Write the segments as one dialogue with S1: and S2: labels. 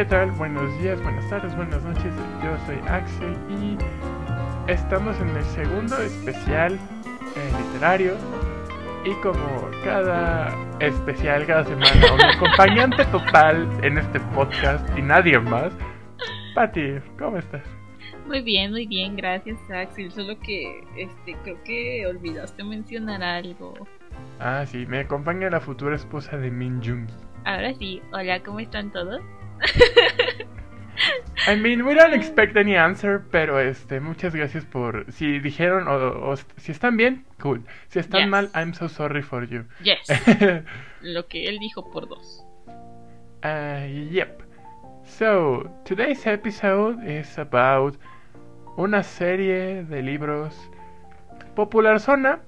S1: ¿qué tal? Buenos días, buenas tardes, buenas noches. Yo soy Axel y estamos en el segundo especial eh, literario. Y como cada especial, cada semana, un acompañante total en este podcast y nadie más. Pati, ¿cómo estás?
S2: Muy bien, muy bien, gracias Axel. Solo que este creo que olvidaste mencionar algo.
S1: Ah, sí, me acompaña la futura esposa de Min Jung.
S2: Ahora sí, hola, ¿cómo están todos?
S1: I mean, we don't expect any answer, pero este, muchas gracias por. Si dijeron o, o si están bien, cool. Si están
S2: Yes.
S1: mal, I'm so sorry for you.
S2: Yes. Lo que él dijo por dos.
S1: Uh, yep. So, today's episode is about una serie de libros popular zona.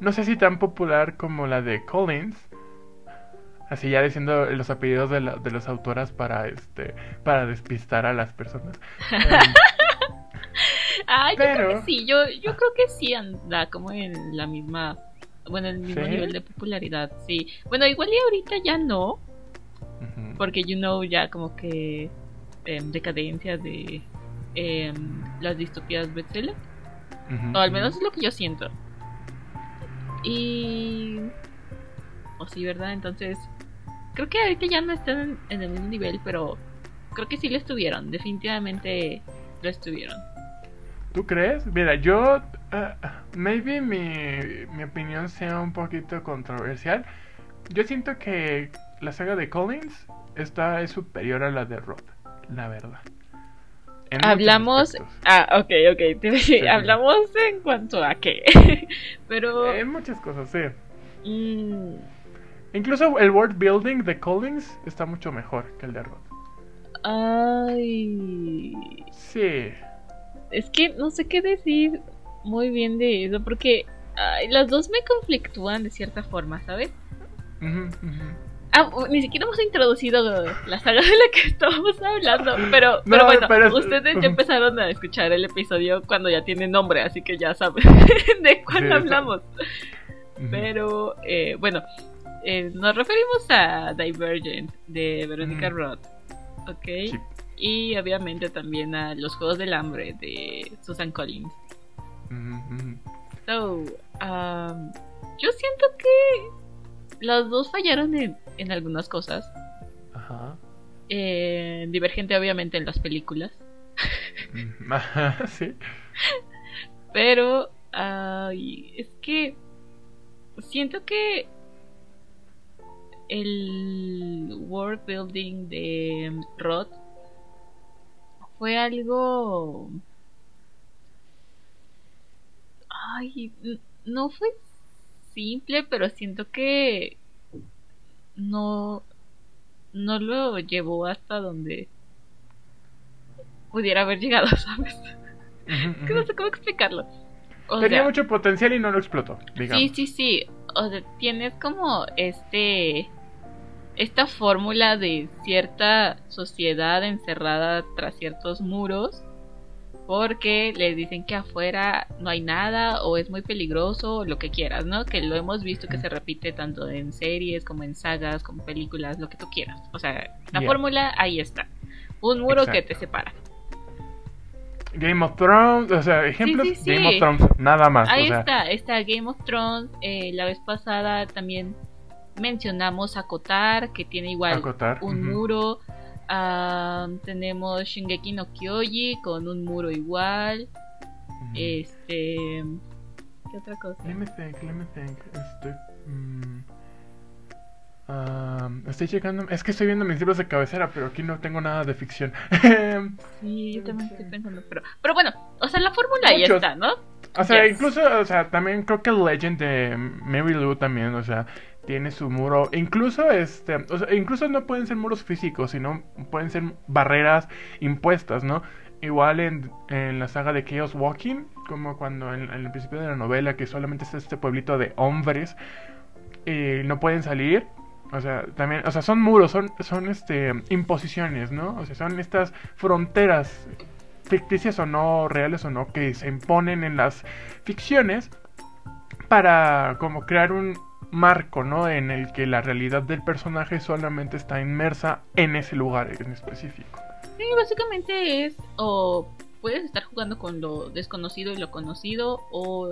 S1: No sé si tan popular como la de Collins. Así ya diciendo los apellidos de, la- de las autoras para este para despistar a las personas. Um,
S2: Ah, yo creo
S1: Pero-
S2: que sí, yo, yo creo que sí anda como en la misma, bueno, en el mismo
S1: ¿Sí?
S2: nivel de popularidad, sí. Bueno, igual y ahorita ya no, porque you know ya como que em, decadencia de em, las distopías bestseller, o al menos es lo que yo siento. Y... O sí, ¿verdad? Entonces, creo que ahorita ya no están en, en el mismo nivel, pero creo que sí lo estuvieron, definitivamente lo estuvieron.
S1: ¿Tú crees? Mira, yo. ah, maybe mi, mi opinión sea un poquito controversial. Yo siento que la saga de Collins está es superior a la de Roth, la verdad. En
S2: Hablamos. Ah, ok, ok.
S1: Sí.
S2: Hablamos en cuanto a qué. Pero.
S1: En muchas cosas, sí.
S2: mm,
S1: Incluso el world building de Collins está mucho mejor que el de Roth.
S2: ay.
S1: Sí.
S2: Es que no sé qué decir muy bien de eso. Porque ay, las dos me conflictúan de cierta forma, ¿sabes? Ah, u- ni siquiera hemos introducido la saga de la que estábamos hablando. Pero,
S1: No,
S2: pero bueno,
S1: pero
S2: ustedes ya empezaron a escuchar el episodio cuando ya tiene nombre, así que ya saben de cuál
S1: Sí, está-
S2: hablamos. Pero eh, bueno, eh, nos referimos a Divergent de Veronica
S1: Mm.
S2: Roth, ¿ok?
S1: Sí.
S2: Y obviamente también a Los Juegos del Hambre de Susan Collins.
S1: Ujú.
S2: So, um, yo siento que las dos fallaron en, en algunas cosas.
S1: Ajá.
S2: Eh, Divergente obviamente en las películas.
S1: Ajá, sí.
S2: Pero ay, es que siento que el world building de Roth fue algo ay no fue simple pero siento que no no lo llevó hasta donde pudiera haber llegado sabes
S1: Ujú,
S2: que no sé cómo explicarlo O
S1: Tenía
S2: sea,
S1: mucho potencial y no lo explotó, digamos.
S2: Sí, sí, sí. O sea, tienes como este. Esta fórmula de cierta sociedad encerrada tras ciertos muros. Porque les dicen que afuera no hay nada o es muy peligroso o lo que quieras, ¿no? Que lo hemos visto que se repite tanto en series como en sagas, como películas, lo que tú quieras. O sea, la
S1: Yeah.
S2: fórmula ahí está. Un muro que te separa.
S1: Game of Thrones, o sea, ejemplos,
S2: sí, sí.
S1: Game of Thrones, nada más.
S2: Ahí
S1: o sea,
S2: está, está Game of Thrones. eh, la vez pasada también mencionamos a Kotar, que tiene igual
S1: acotar.
S2: un muro. Ah, tenemos Shingeki no Kyoji con un muro igual. Este. ¿Qué otra cosa?
S1: Let me think, let me think. Estoy. mm, estoy checando. Es que estoy viendo mis libros de cabecera, pero aquí no tengo nada de ficción.
S2: Sí, yo también estoy pensando. Pero, pero bueno, o sea, la fórmula
S1: Muchos.
S2: está, ¿no?
S1: o sea,
S2: Yes.
S1: incluso, o sea, también creo que el Legend de Mary Lou también, o sea, tiene su muro. Incluso, este, o sea, incluso no pueden ser muros físicos, sino pueden ser barreras impuestas, ¿no? Igual en, en la saga de Chaos Walking, como cuando en, el principio de la novela, que solamente es este pueblito de hombres y no pueden salir. O sea, también, o sea, son muros, son, son este imposiciones, ¿no? O sea, son estas fronteras ficticias o no, reales o no, que se imponen en las ficciones para como crear un, marco, ¿no? En el que la realidad del personaje solamente está inmersa en ese lugar en específico.
S2: Sí, básicamente es o puedes estar jugando con lo desconocido y lo conocido o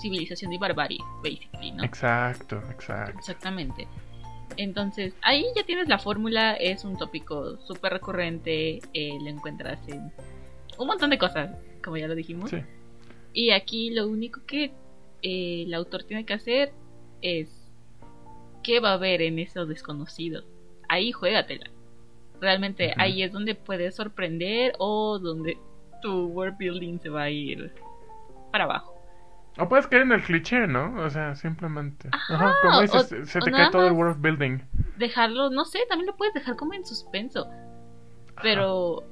S2: civilización y barbarie, basically, ¿no?
S1: Exacto, exacto.
S2: Exactamente. Entonces, ahí ya tienes la fórmula, es un tópico súper recurrente, eh, lo encuentras en un montón de cosas, como ya lo dijimos.
S1: Sí.
S2: Y aquí lo único que eh, el autor tiene que hacer es qué va a haber en eso desconocido. Ahí juégatela. Realmente ahí es donde puedes sorprender o donde tu world building se va a ir para abajo.
S1: O puedes caer en el cliché, ¿no? O sea, simplemente.
S2: Ajá,
S1: Ajá, como dices, se- te cae todo el world building.
S2: Dejarlo, no sé, también lo puedes dejar como en suspenso. Pero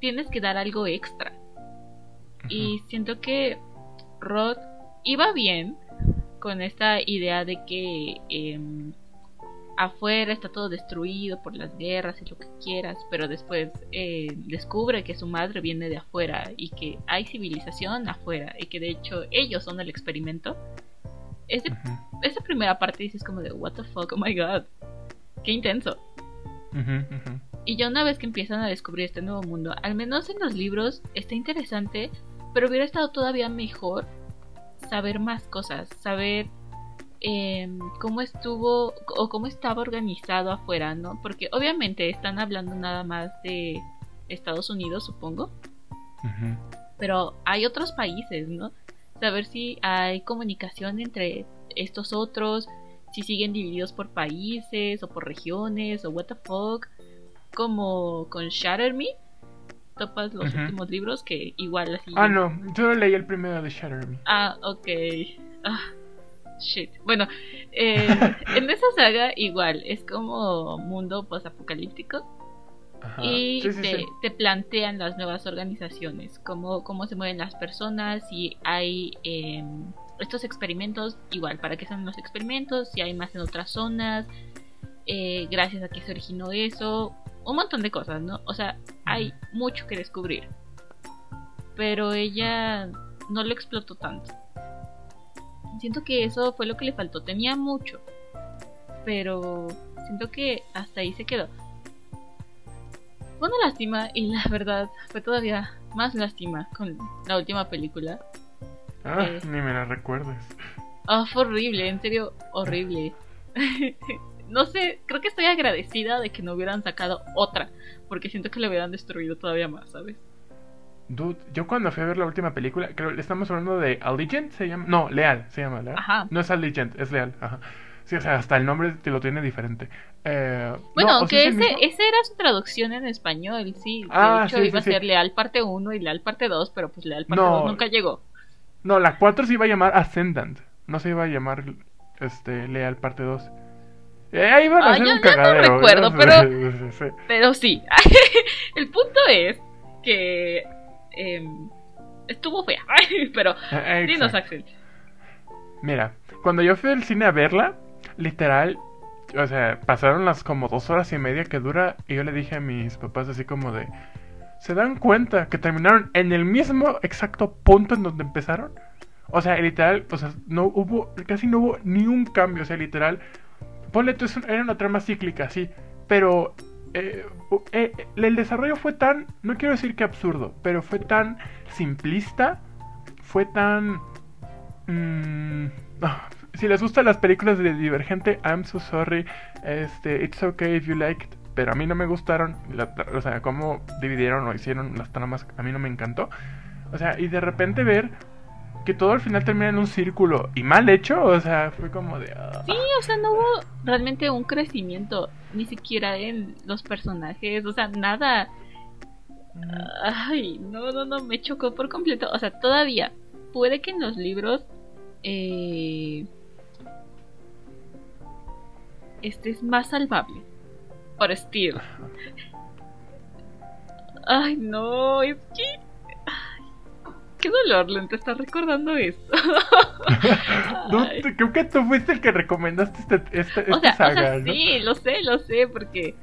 S2: tienes que dar algo extra. Y siento que Rod iba bien con esta idea de que em, afuera está todo destruido por las guerras y lo que quieras, pero después eh, descubre que su madre viene de afuera y que hay civilización afuera y que de hecho ellos son el experimento. Esa primera parte dices como de what the fuck, oh my god, qué intenso. Y ya una vez que empiezan a descubrir este nuevo mundo, al menos en los libros está interesante, pero hubiera estado todavía mejor saber más cosas, saber em, cómo estuvo o cómo estaba organizado afuera, ¿no? Porque obviamente están hablando nada más de Estados Unidos, supongo, pero hay otros países, ¿no? Saber si hay comunicación entre estos otros, si siguen divididos por países o por regiones o what the fuck, como con Shatter Me. Topas los últimos libros que igual así.
S1: Ah, no, yo leí el primero de Shatter Me.
S2: Ah, ok. Ah, shit. Bueno, eh, en esa saga igual es como mundo posapocalíptico
S1: Ajá.
S2: y
S1: Sí, sí,
S2: te,
S1: sí.
S2: te plantean las nuevas organizaciones, cómo, cómo se mueven las personas, si hay em, estos experimentos, igual, para qué son los experimentos, si hay más en otras zonas, eh, gracias a que se originó eso, un montón de cosas, ¿no? O sea, hay mucho que descubrir. Pero ella no lo explotó tanto. Siento que eso fue lo que le faltó. Tenía mucho. Pero siento que hasta ahí se quedó. Fue una lástima y la verdad fue todavía más lástima con la última película.
S1: Ah,
S2: eh.
S1: ni me la recuerdes.
S2: Ah, fue horrible, en serio, horrible. no sé, creo que estoy agradecida de que no hubieran sacado otra, porque siento que le hubieran destruido todavía más, ¿sabes?
S1: Dude, yo cuando fui a ver la última película, creo que estamos hablando de Allegiant, se llama. No, Leal, se llama Leal.
S2: Ajá.
S1: No es Allegiant, es Leal. Ajá. Sí, o sea, hasta el nombre te lo tiene diferente. Eh,
S2: Bueno,
S1: no,
S2: aunque ese, esa era su traducción en español, sí. De
S1: Ah,
S2: hecho,
S1: sí,
S2: iba
S1: sí,
S2: a ser. Leal parte 1 y Leal parte 2, pero pues Leal parte
S1: No.
S2: 2 nunca llegó.
S1: No, la 4 se iba a llamar Ascendant. No se iba a llamar este Leal parte 2. Eh, ahí iban a
S2: Ah,
S1: hacer un
S2: ya no
S1: cagadero.
S2: recuerdo, pero-
S1: sí.
S2: Pero sí, el punto es que em, estuvo fea. pero
S1: Eh,
S2: dinos,
S1: exacto.
S2: Axel.
S1: Mira, cuando yo fui al cine a verla, literal, o sea, pasaron las como dos horas y media que dura y yo le dije a mis papás así como de, ¿se dan cuenta que terminaron en el mismo exacto punto en donde empezaron? O sea, literal, o sea, no hubo, casi no hubo ni un cambio, o sea, literal, ponle tú, era una trama cíclica, sí, pero eh, eh, eh, el desarrollo fue tan, no quiero decir que absurdo, pero fue tan simplista, fue tan... mm, ah, si les gustan las películas de Divergente, I'm so sorry, este, it's okay if you like it, pero a mí no me gustaron, o sea, cómo dividieron o hicieron las tramas, a mí no me encantó. O sea, y de repente ver que todo al final termina en un círculo y mal hecho, o sea, fue como de...
S2: Sí, o sea, no hubo realmente un crecimiento, ni siquiera en los personajes, o sea, nada. Ay, no, no, no, me chocó por completo. O sea, todavía, puede que en los libros eh, este es más salvable. Por estilo. Ay, no, es que. Qué dolor, Len, te está recordando esto.
S1: Creo que tú fuiste el que recomendaste este, esta, esta
S2: O sea, o
S1: saga,
S2: sea,
S1: ¿no?
S2: sí, lo sé, lo sé, porque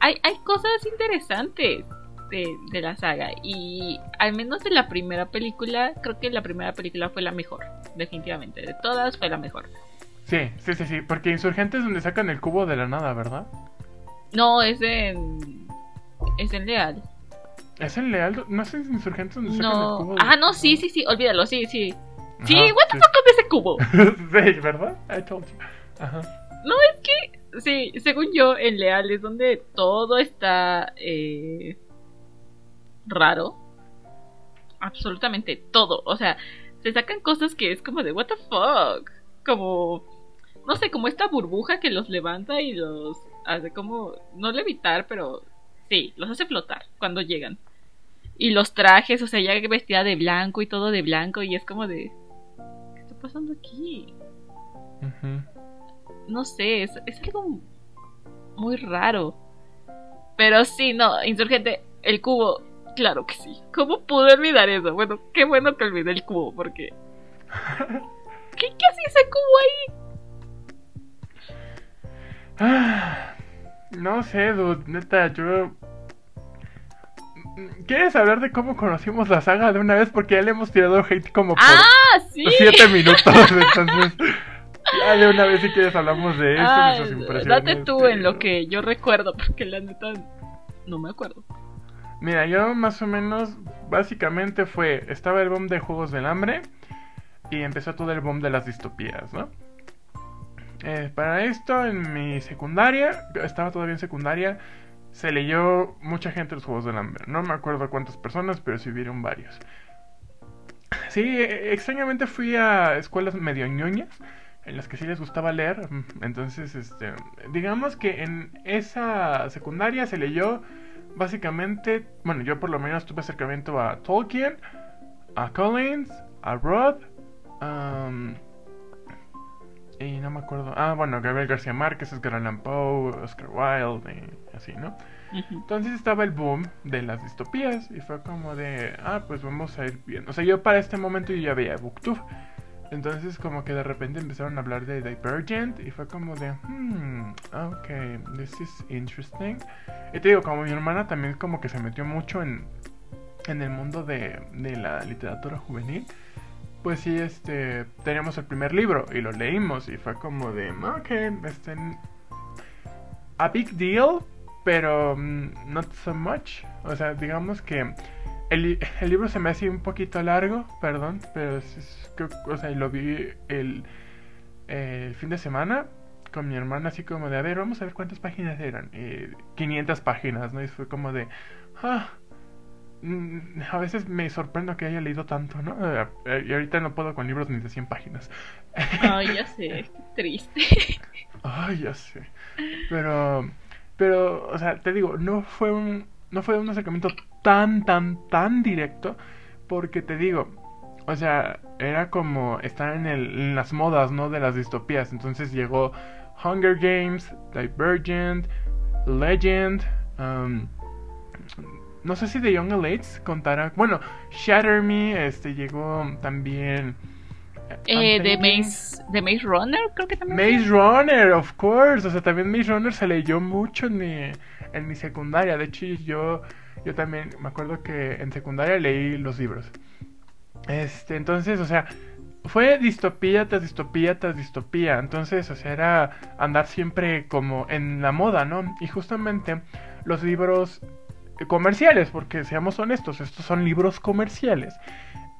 S2: hay, hay cosas interesantes de, de la saga. Y al menos de la primera película, creo que la primera película fue la mejor, definitivamente. De todas fue la mejor.
S1: Sí, sí, sí, sí, porque Insurgentes es donde sacan el cubo de la nada, ¿verdad?
S2: No, es en. Es en Leal.
S1: ¿Es en Leal? ¿No es en Insurgentes donde sacan el
S2: No.
S1: cubo?
S2: Ah, no, sí, sí, sí, olvídalo, sí, sí. Sí, what the
S1: sí.
S2: fuck ese cubo.
S1: sí, ¿verdad? I told you. Ajá.
S2: No, es que, sí, según yo, en Leal es donde todo está eh, raro. Absolutamente todo. O sea, se sacan cosas que es como de, what the fuck. Como, no sé, como esta burbuja que los levanta y los hace como, no levitar, pero sí, los hace flotar cuando llegan. Y los trajes, o sea, ya vestida de blanco y todo de blanco y es como de, ¿qué está pasando aquí? No sé, es, es algo muy raro. Pero sí, no, insurgente, el cubo, claro que sí. ¿Cómo pude olvidar eso? Bueno, qué bueno que olvidé el cubo, porque... ¿Qué, qué hacía ese cubo ahí?
S1: Ah, No sé, dude, neta, yo... ¿Quieres hablar de cómo conocimos la saga de una vez? Porque ya le hemos tirado hate como por
S2: ¡Ah, sí!
S1: siete minutos, entonces... Ya de una vez si quieres hablamos de eso,
S2: Ay,
S1: nuestras impresiones.
S2: date tú en lo que yo recuerdo, porque la neta no me acuerdo.
S1: Mira, yo más o menos, básicamente fue, estaba el boom de Juegos del Hambre y empezó todo el boom de las distopías, ¿no? Eh, para esto, en mi secundaria, estaba todavía en secundaria, se leyó mucha gente los Juegos del Hambre. No me acuerdo cuántas personas, pero sí hubieron varios. Sí, eh, extrañamente fui a escuelas medio ñoñas, en las que sí les gustaba leer. Entonces, este, digamos que en esa secundaria se leyó básicamente, bueno, yo por lo menos tuve acercamiento a Tolkien, a Collins, a Rod, um, y no me acuerdo. Ah, bueno, Gabriel García Márquez, Edgar Allan Poe, Oscar Wilde, y así, ¿no? Entonces estaba el boom de las distopías y fue como de, ah, pues vamos a ir viendo. O sea, yo para este momento yo ya veía Booktube. Entonces como que de repente empezaron a hablar de Divergent y fue como de, hmm, ok, this is interesting. Y te digo, como mi hermana también como que se metió mucho en, en el mundo de, de la literatura juvenil. Pues sí, este, teníamos el primer libro y lo leímos y fue como de, ok, este, a big deal, pero mm, not so much. O sea, digamos que el, el libro se me hace un poquito largo, perdón, pero o sea, lo vi el, el fin de semana con mi hermana así como de, a ver, vamos a ver cuántas páginas eran. Y 500 páginas, ¿no? Y fue como de, ah, mm, a veces me sorprendo que haya leído tanto, ¿no? Eh, Y ahorita no puedo con libros ni de 100 páginas.
S2: Ay, ya sé, qué triste.
S1: Ay, ya sé. Pero, pero, o sea, te digo, no fue un, no fue un acercamiento tan, tan, tan directo, porque te digo, o sea, era como estar en, el, en las modas, ¿no? De las distopías. Entonces llegó Hunger Games, Divergent, Legend, um, no sé si The Young Elites contará. Bueno, Shatter Me, este, llegó también.
S2: Eh, de
S1: Unfading.
S2: Maze, de Maze Runner, creo que también.
S1: Maze Runner, of course. O sea, también Maze Runner se leyó mucho en mi, en mi secundaria. De hecho, yo, yo también me acuerdo que en secundaria leí los libros. Este, entonces, o sea, fue distopía tras distopía tras distopía. Entonces, o sea, era andar siempre como en la moda, ¿no? Y justamente los libros comerciales, porque seamos honestos, estos son libros comerciales.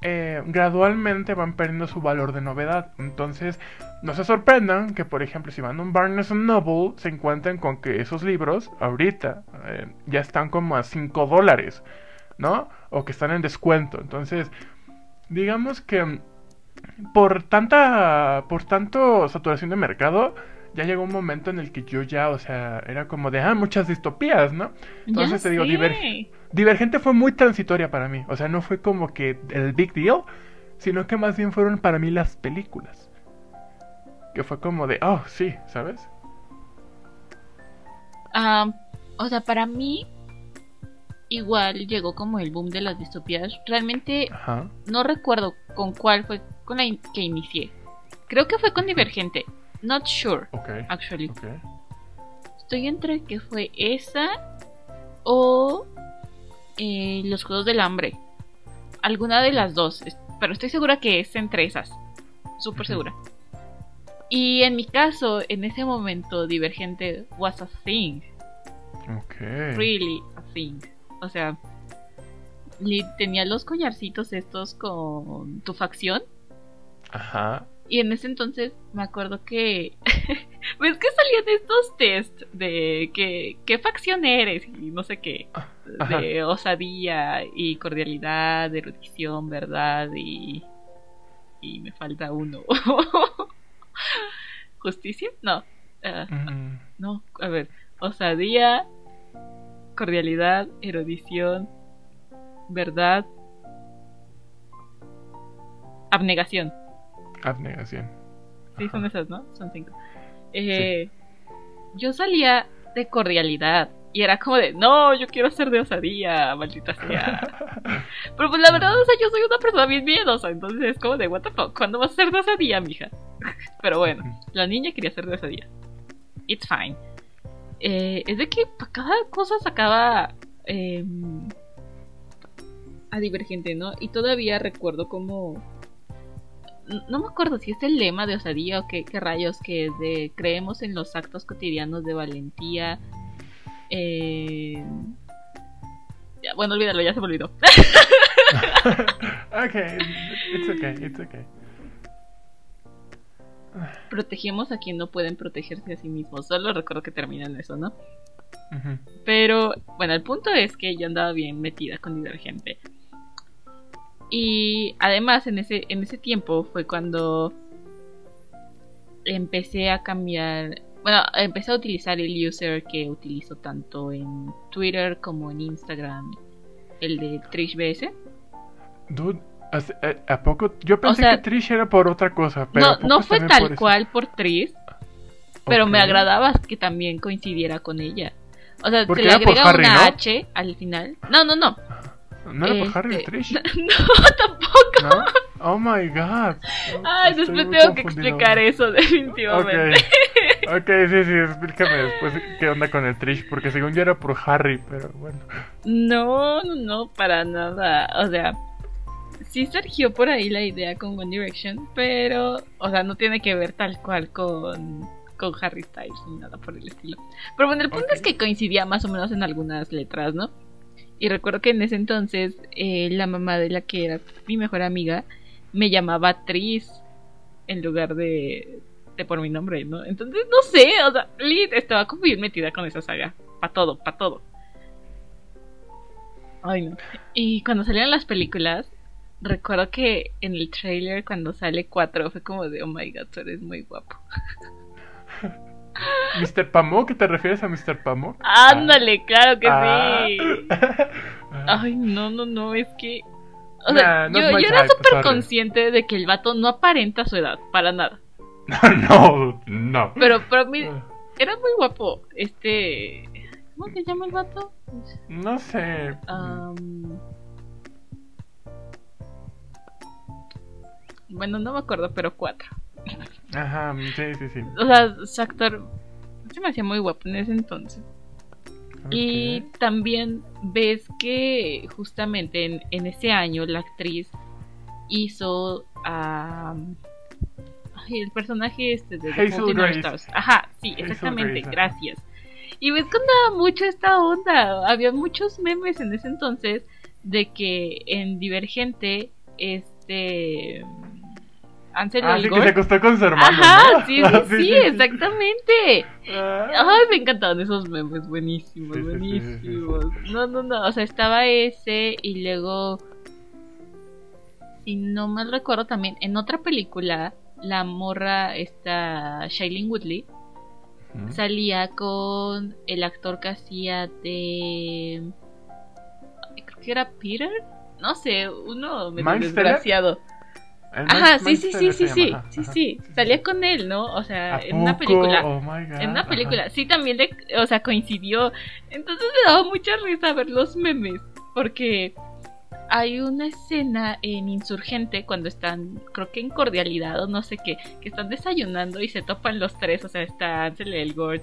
S1: eh, gradualmente van perdiendo su valor de novedad. Entonces, no se sorprendan que, por ejemplo, si van a un Barnes Noble, se encuentren con que esos libros, ahorita, eh, ya están como a 5 dólares, ¿no? O que están en descuento. Entonces, digamos que por tanta, por tanto saturación de mercado, ya llegó un momento en el que yo ya, o sea, era como de, ah, muchas distopías, ¿no? Entonces
S2: Ya
S1: te digo. Diver- Divergente fue muy transitoria para mí. O sea, no fue como que el big deal, sino que más bien fueron para mí las películas. Que fue como de, oh, sí, ¿sabes?
S2: Ah, o sea, para mí, igual llegó como el boom de las distopías. Realmente
S1: Ajá.
S2: no recuerdo con cuál fue con la in- que inicié. Creo que fue con Divergente. Not sure,
S1: Ok.
S2: actually.
S1: Ok.
S2: Estoy entre que fue esa o eh, los Juegos del Hambre. Alguna de las dos. Pero estoy segura que es entre esas. Súper segura. Y en mi caso, en ese momento, Divergente was a thing.
S1: Ok.
S2: Really a thing. O sea, tenía los collarcitos estos con tu facción.
S1: Ajá.
S2: Y en ese entonces me acuerdo que. ¿Ves que salían estos test de que, qué facción eres? Y no sé qué.
S1: Ajá.
S2: De osadía y cordialidad, erudición, verdad y. Y me falta uno. ¿Justicia? No. Ah,
S1: Mm,
S2: no, a ver. Osadía, cordialidad, erudición, verdad, abnegación.
S1: Abnegación.
S2: Sí, son esas, ¿no? Son cinco. Eh, Yo salía de cordialidad y era como de, no, yo quiero ser de osadía, maldita sea. Pero pues la verdad, o sea, yo soy una persona bien miedosa, entonces es como de, what the fuck, ¿cuándo vas a ser de osadía, mija? Pero bueno, la niña quería ser de osadía. It's fine. Eh, es de que cada cosa sacaba eh, a Divergente, ¿no? Y todavía recuerdo como... No me acuerdo si es el lema de osadía o qué, qué rayos, que es de creemos en los actos cotidianos de valentía. Eh... ya, bueno, olvídalo, ya se me olvidó.
S1: okay, it's okay, it's okay.
S2: Protegemos a quien no pueden protegerse a sí mismos. Solo recuerdo que termina en eso, ¿no? Pero bueno, el punto es que yo andaba bien metida con Divergente. Y además en ese, en ese tiempo fue cuando empecé a cambiar, bueno, empecé a utilizar el user que utilizo tanto en Twitter como en Instagram, el de TrishBS.
S1: Dude, ¿hace- eh, ¿a poco? Yo pensé
S2: sea,
S1: que Trish era por otra cosa, pero ¿a
S2: No, no fue
S1: por
S2: tal cual por Trish, pero me agradaba que también coincidiera con ella. O sea, se le agrega
S1: Harry,
S2: una
S1: ¿no?
S2: H al final. No, no, no.
S1: ¿No era por Harry
S2: Este,
S1: y Trish?
S2: No, tampoco.
S1: ¿No? Oh my god.
S2: Ay,
S1: Estoy
S2: después tengo que explicar eso, definitivamente.
S1: Ok. Ok, sí, sí, explícame después qué onda con el Trish, porque según yo era por Harry, pero bueno.
S2: No, no, no, para nada. O sea, sí surgió por ahí la idea con One Direction, pero, o sea, no tiene que ver tal cual con, con Harry Styles ni nada por el estilo. Pero bueno, el punto es que coincidía más o menos en algunas letras, ¿no? Y recuerdo que en ese entonces eh, la mamá de la que era mi mejor amiga me llamaba Tris en lugar de, por mi nombre, ¿no? Entonces, no sé, o sea, Lid estaba como bien metida con esa saga. Pa' todo, pa' todo. Ay, no. Y cuando salieron las películas, recuerdo que en el trailer, cuando sale 4, fue como de, oh my god, tú eres muy guapo.
S1: ¿Mr. Pamuk? ¿Te refieres a Mr. Pamuk?
S2: Ándale, claro que
S1: Ah.
S2: sí.
S1: Ah.
S2: Ay, no, no, no, es que. O
S1: Nah,
S2: yo, era súper consciente de que el vato no aparenta su edad, para nada.
S1: no, no.
S2: Pero, pero mi- era muy guapo. Este. ¿Cómo se llama el vato?
S1: No sé.
S2: Am, Bueno, no me acuerdo, pero cuatro.
S1: Ajá, sí, sí, sí.
S2: O sea, su actor se me hacía muy guapo en ese entonces. Y también ves que justamente en, en ese año la actriz hizo a ay, el personaje este de The
S1: Hazel Grace.
S2: Stars. Ajá, sí, exactamente,
S1: Grace, ajá.
S2: gracias. Y ves que andaba mucho esta onda. Había muchos memes en ese entonces de que en Divergente, este Ansel
S1: Ah, sí, que se acostó con su hermano.
S2: Ajá,
S1: ¿no?
S2: sí, sí, sí, exactamente.
S1: Ah.
S2: Ay, me encantaban esos memes, buenísimos, buenísimos. No, no, no, o sea, estaba ese y luego, si no mal recuerdo también, en otra película, la morra, esta Shailene Woodley, salía con el actor que hacía de... Creo que era Peter, no sé, uno medio desgraciado. Ajá, sí, sí, sí, sí, sí, sí, sí, salía con él, ¿no? O sea,
S1: ¿A
S2: en una película.
S1: Oh my God,
S2: En una
S1: ajá.
S2: película, sí, también le, o sea, coincidió. Entonces me daba mucha risa ver los memes, porque hay una escena en Insurgente cuando están, creo que en cordialidad o no sé qué, que están desayunando y se topan los tres, o sea, está Ansel Elgort,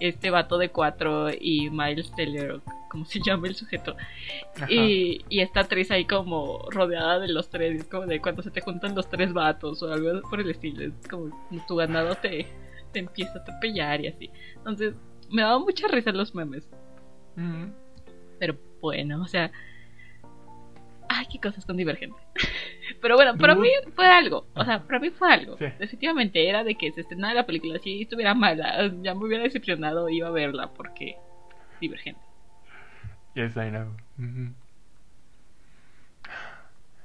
S2: este vato de cuatro y Miles Teller, como se llama el sujeto. Y, y está Tris ahí como rodeada de los tres, como de cuando se te juntan los tres vatos o algo por el estilo, es como tu ganado te, te empieza a atropellar y así. Entonces, me daba mucha risa los memes, pero bueno, o sea... Ay, qué cosas con Divergente. Pero bueno, para mí fue algo. O sea, para mí fue algo.
S1: Sí.
S2: Definitivamente era de que se estrenara la película. Si estuviera mala, ya me hubiera decepcionado iba a verla porque Divergente.
S1: Yes, I know. Ujú.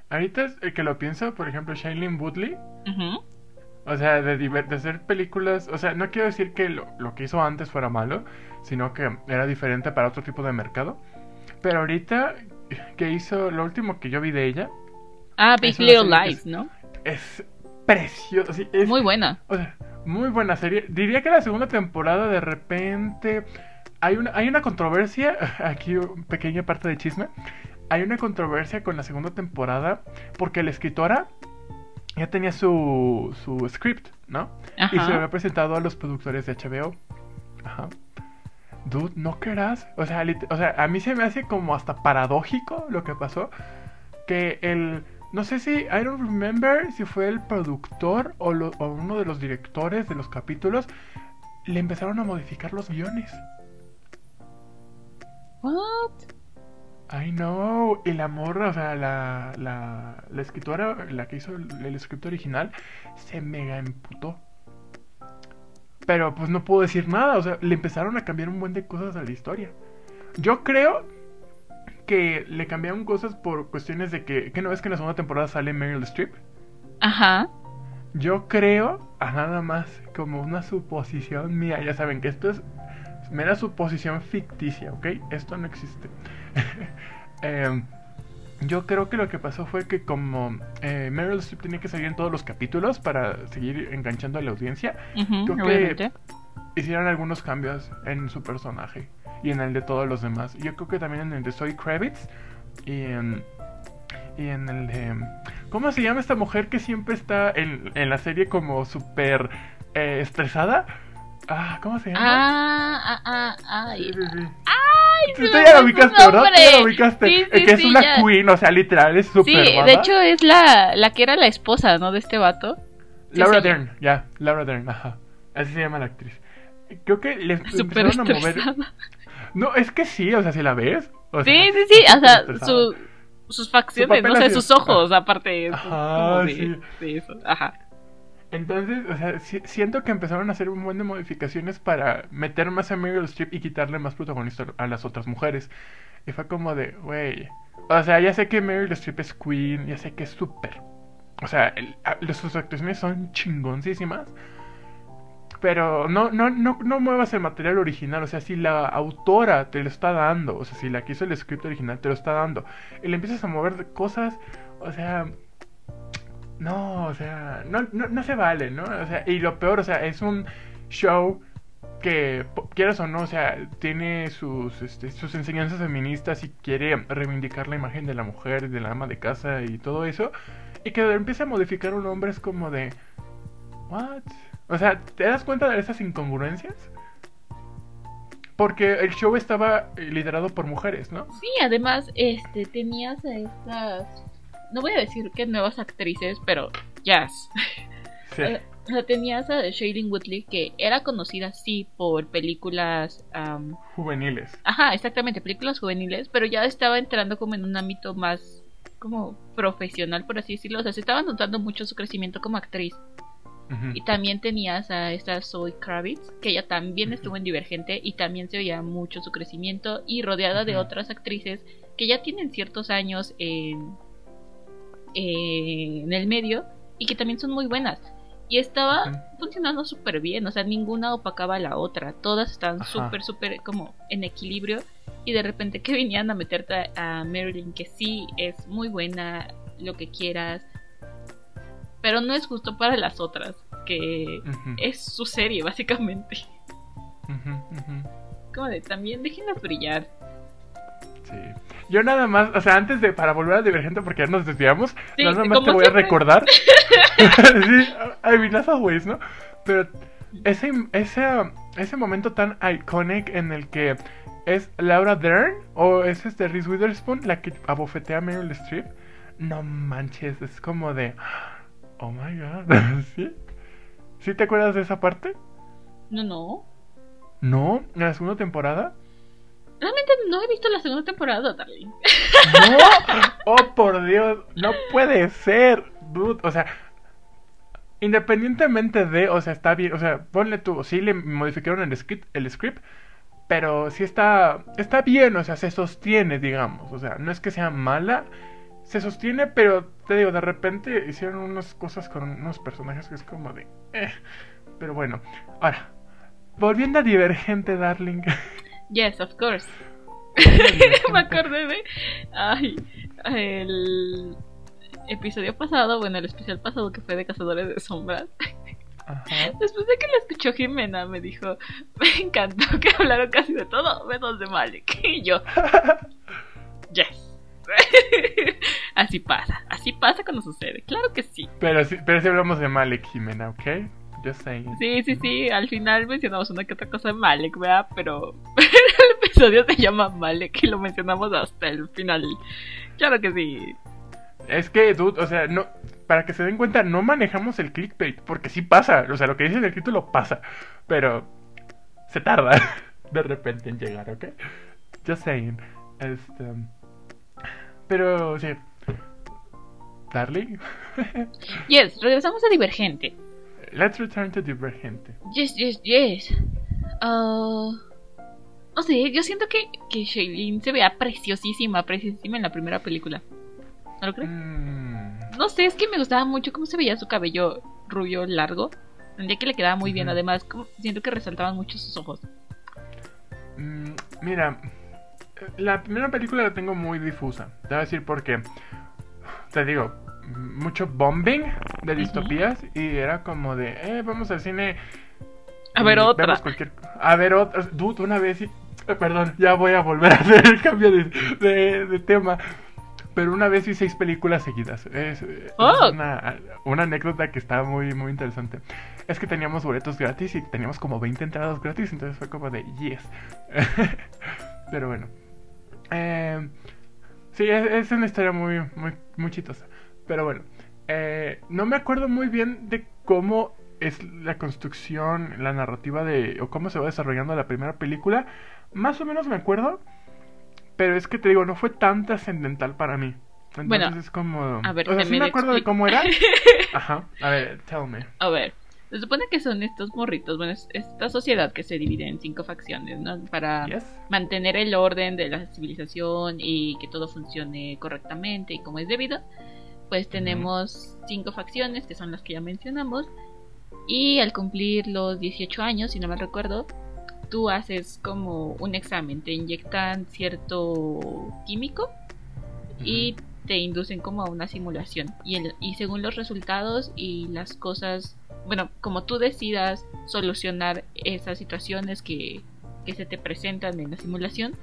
S1: Ahorita es el que lo pienso, por ejemplo, Shailene Woodley.
S2: Ujú.
S1: O sea, de hacer películas. O sea, no quiero decir que lo, lo que hizo antes fuera malo, sino que era diferente para otro tipo de mercado. Pero ahorita que hizo lo último que yo vi de ella
S2: Ah, Big Little Lies,
S1: es-
S2: ¿no?
S1: es precioso. sí,
S2: Muy buena.
S1: o sea, muy buena serie. Diría que la segunda temporada de repente hay una, hay una controversia. Aquí una pequeña parte de chisme. Hay una controversia con la segunda temporada porque la escritora ya tenía su, su script, ¿no? Y se lo
S2: Ajá.
S1: había presentado a los productores de HBO. Ajá. Dude, ¿no querás? O sea, o sea, a mí se me hace como hasta paradójico lo que pasó. Que el... No sé si... I don't remember si fue el productor o, lo- o uno de los directores de los capítulos. Le empezaron a modificar los guiones.
S2: What?
S1: I know. Y la morra, o sea, la, la, la escritora, la que hizo el, el script original, se mega emputó. Pero pues no puedo decir nada, o sea, le empezaron a cambiar un buen de cosas a la historia. Yo creo que le cambiaron cosas por cuestiones de que, que no ves que en la segunda temporada sale Meryl Streep.
S2: Ajá.
S1: Yo creo, a nada más, como una suposición mía, ya saben que esto es mera suposición ficticia, ¿ok? Esto no existe. Em, yo creo que lo que pasó fue que como eh, Meryl Streep tenía que salir en todos los capítulos para seguir enganchando a la audiencia, Creo que- hicieron algunos cambios en su personaje y en el de todos los demás. Yo creo que también en el de Zoe Kravitz y en, y en el de... ¿Cómo se llama esta mujer que siempre está en, en la serie como súper eh, estresada? Ah, ¿cómo se llama?
S2: Ah, ah, ah,
S1: sí, sí.
S2: Ay,
S1: Tú ya
S2: su
S1: ubicaste, ¿verdad? Tú ya la ubicaste.
S2: Sí, sí,
S1: que es
S2: sí,
S1: una
S2: ya.
S1: queen, o sea, literal, es súper
S2: Sí, de hecho es la, la que era la esposa, ¿no? De este vato. Sí,
S1: Laura
S2: sí,
S1: Dern, ya, Laura Dern, ajá. Así se llama la actriz. Creo que le empezaron a mover. No, es que sí, o sea, si la ves. o sea,
S2: Sí, sí, sí. O sea, su, sus facciones,
S1: papel
S2: no sé, sus ojos, aparte.
S1: Ajá,
S2: de-
S1: sí.
S2: de eso. Ajá.
S1: Entonces, o sea, si- siento que empezaron a hacer un buen de modificaciones para meter más a Meryl Streep y quitarle más protagonista a las otras mujeres. Y fue como de, güey. O sea, ya sé que Meryl Streep es queen, ya sé que es súper. O sea, el- sus actuaciones son chingoncísimas. Pero no, no, no, no muevas el material original. O sea, si la autora te lo está dando, o sea, si la que hizo el script original te lo está dando, y le empiezas a mover cosas, o sea, no, o sea, no, no, no se vale, ¿no? O sea, y lo peor, o sea, es un show que, quieras o no, o sea, tiene sus, este, sus enseñanzas feministas y quiere reivindicar la imagen de la mujer, de la ama de casa y todo eso, y que empieza a modificar un hombre es como de, ¿what? O sea, ¿te das cuenta de esas incongruencias? Porque el show estaba liderado por mujeres, ¿no?
S2: Sí, además, este, tenías a estas. No voy a decir que nuevas actrices, pero jazz.
S1: Sí.
S2: O sea, tenías a Shailene Woodley, que era conocida sí por películas. am,
S1: Juveniles.
S2: ajá, exactamente, películas juveniles, pero ya estaba entrando como en un ámbito más como profesional, por así decirlo. O sea, se estaba notando mucho su crecimiento como actriz. Y también tenías a esta Zoe Kravitz, que ella también estuvo en Divergente y también se veía mucho su crecimiento y rodeada de otras actrices que ya tienen ciertos años en, en el medio y que también son muy buenas. Y estaba funcionando súper bien, o sea, ninguna opacaba a la otra, todas estaban súper, súper como en equilibrio y de repente que venían a meterte a, Marilyn, que sí es muy buena, lo que quieras, pero no es justo para las otras, que es su serie, básicamente. Como de también déjenla brillar.
S1: Sí. Yo nada más, o sea, antes de, para volver a Divergente, porque ya nos desviamos,
S2: Sí,
S1: nada más te voy
S2: siempre.
S1: a recordar. sí, I mean, as always, ¿no? Pero ese, ese, ese momento tan iconic en el que es Laura Dern o es este Reese Witherspoon la que abofetea a Meryl Streep. No manches, es como de. Oh my god. ¿Sí? ¿Sí te acuerdas de esa parte?
S2: No, no.
S1: ¿No? ¿En la segunda temporada?
S2: Realmente no he visto la segunda temporada, darling.
S1: ¡No! ¡Oh, por Dios! ¡No puede ser! Dude, o sea, independientemente de, o sea, está bien, o sea, ponle tú, sí le modificaron el script, el script, pero sí está, está bien, o sea, se sostiene, digamos, o sea, no es que sea mala, se sostiene, pero te digo, de repente hicieron unas cosas con unos personajes que es como de, eh, pero bueno, ahora, volviendo a Divergente, darling.
S2: Yes, of course. Me acordé de, ay, el episodio pasado, bueno, el especial pasado que fue de Cazadores de Sombras. Después de que lo escuchó Jimena, me dijo: Me encantó que hablaron casi de todo, menos de Malek. Y yo, yes. así pasa, así pasa cuando sucede, claro que sí.
S1: Pero sí, pero sí hablamos de Malek, Jimena, ¿ok? Just saying.
S2: Sí, sí, sí, al final mencionamos una que otra cosa de Malek, ¿verdad? Pero el episodio se llama Malek y lo mencionamos hasta el final. Claro que sí.
S1: Es que, dude, o sea, no, para que se den cuenta, no manejamos el clickbait, porque sí pasa, o sea, lo que dice en el título pasa, pero se tarda de repente en llegar, ¿ok? Just saying. Este, pero sí. Darling.
S2: yes, regresamos a Divergente.
S1: Let's return to Divergente.
S2: Yes, yes, yes. Uh, no sé, yo siento que, que Shailene se vea preciosísima, preciosísima en la primera película. ¿No lo crees?
S1: Mm,
S2: No sé, es que me gustaba mucho cómo se veía su cabello rubio largo. Sentía que le quedaba muy bien, además como- siento que resaltaban mucho sus ojos.
S1: mm, mira, la primera película la tengo muy difusa. Te voy a decir por qué. Te digo, mucho bombing de distopías y era como de, eh, vamos al cine.
S2: A
S1: y
S2: ver, otra.
S1: cualquier... A ver, otra. Dude, una vez y... eh, Perdón, ya voy a volver a hacer el cambio de, de- de tema. Pero una vez vi seis películas seguidas. Es, es
S2: Oh.
S1: una, una anécdota que está muy, muy interesante. Es que teníamos boletos gratis y teníamos como 20 entradas gratis, entonces fue como de yes. Pero bueno. Eh, sí, es, es una historia muy, muy, muy chistosa. Pero bueno. eh, no me acuerdo muy bien de cómo es la construcción, la narrativa de. o cómo se va desarrollando la primera película. Más o menos me acuerdo. Pero es que te digo, no fue tan trascendental para mí. Entonces
S2: Bueno,
S1: es como.
S2: a ver,
S1: o sea,
S2: te
S1: sí
S2: me
S1: acuerdo de cómo era. Ajá. A ver, tell me.
S2: A ver, se supone que son estos morritos, bueno, es esta sociedad que se divide en cinco facciones, ¿no? Para
S1: Yes.
S2: mantener el orden de la civilización y que todo funcione correctamente y como es debido, pues tenemos cinco facciones que son las que ya mencionamos. Y al cumplir los 18 años, si no me recuerdo, tú haces como un examen, te inyectan cierto químico y te inducen como a una simulación. Y, el, y según los resultados y las cosas, bueno, como tú decidas solucionar esas situaciones que, que se te presentan en la simulación,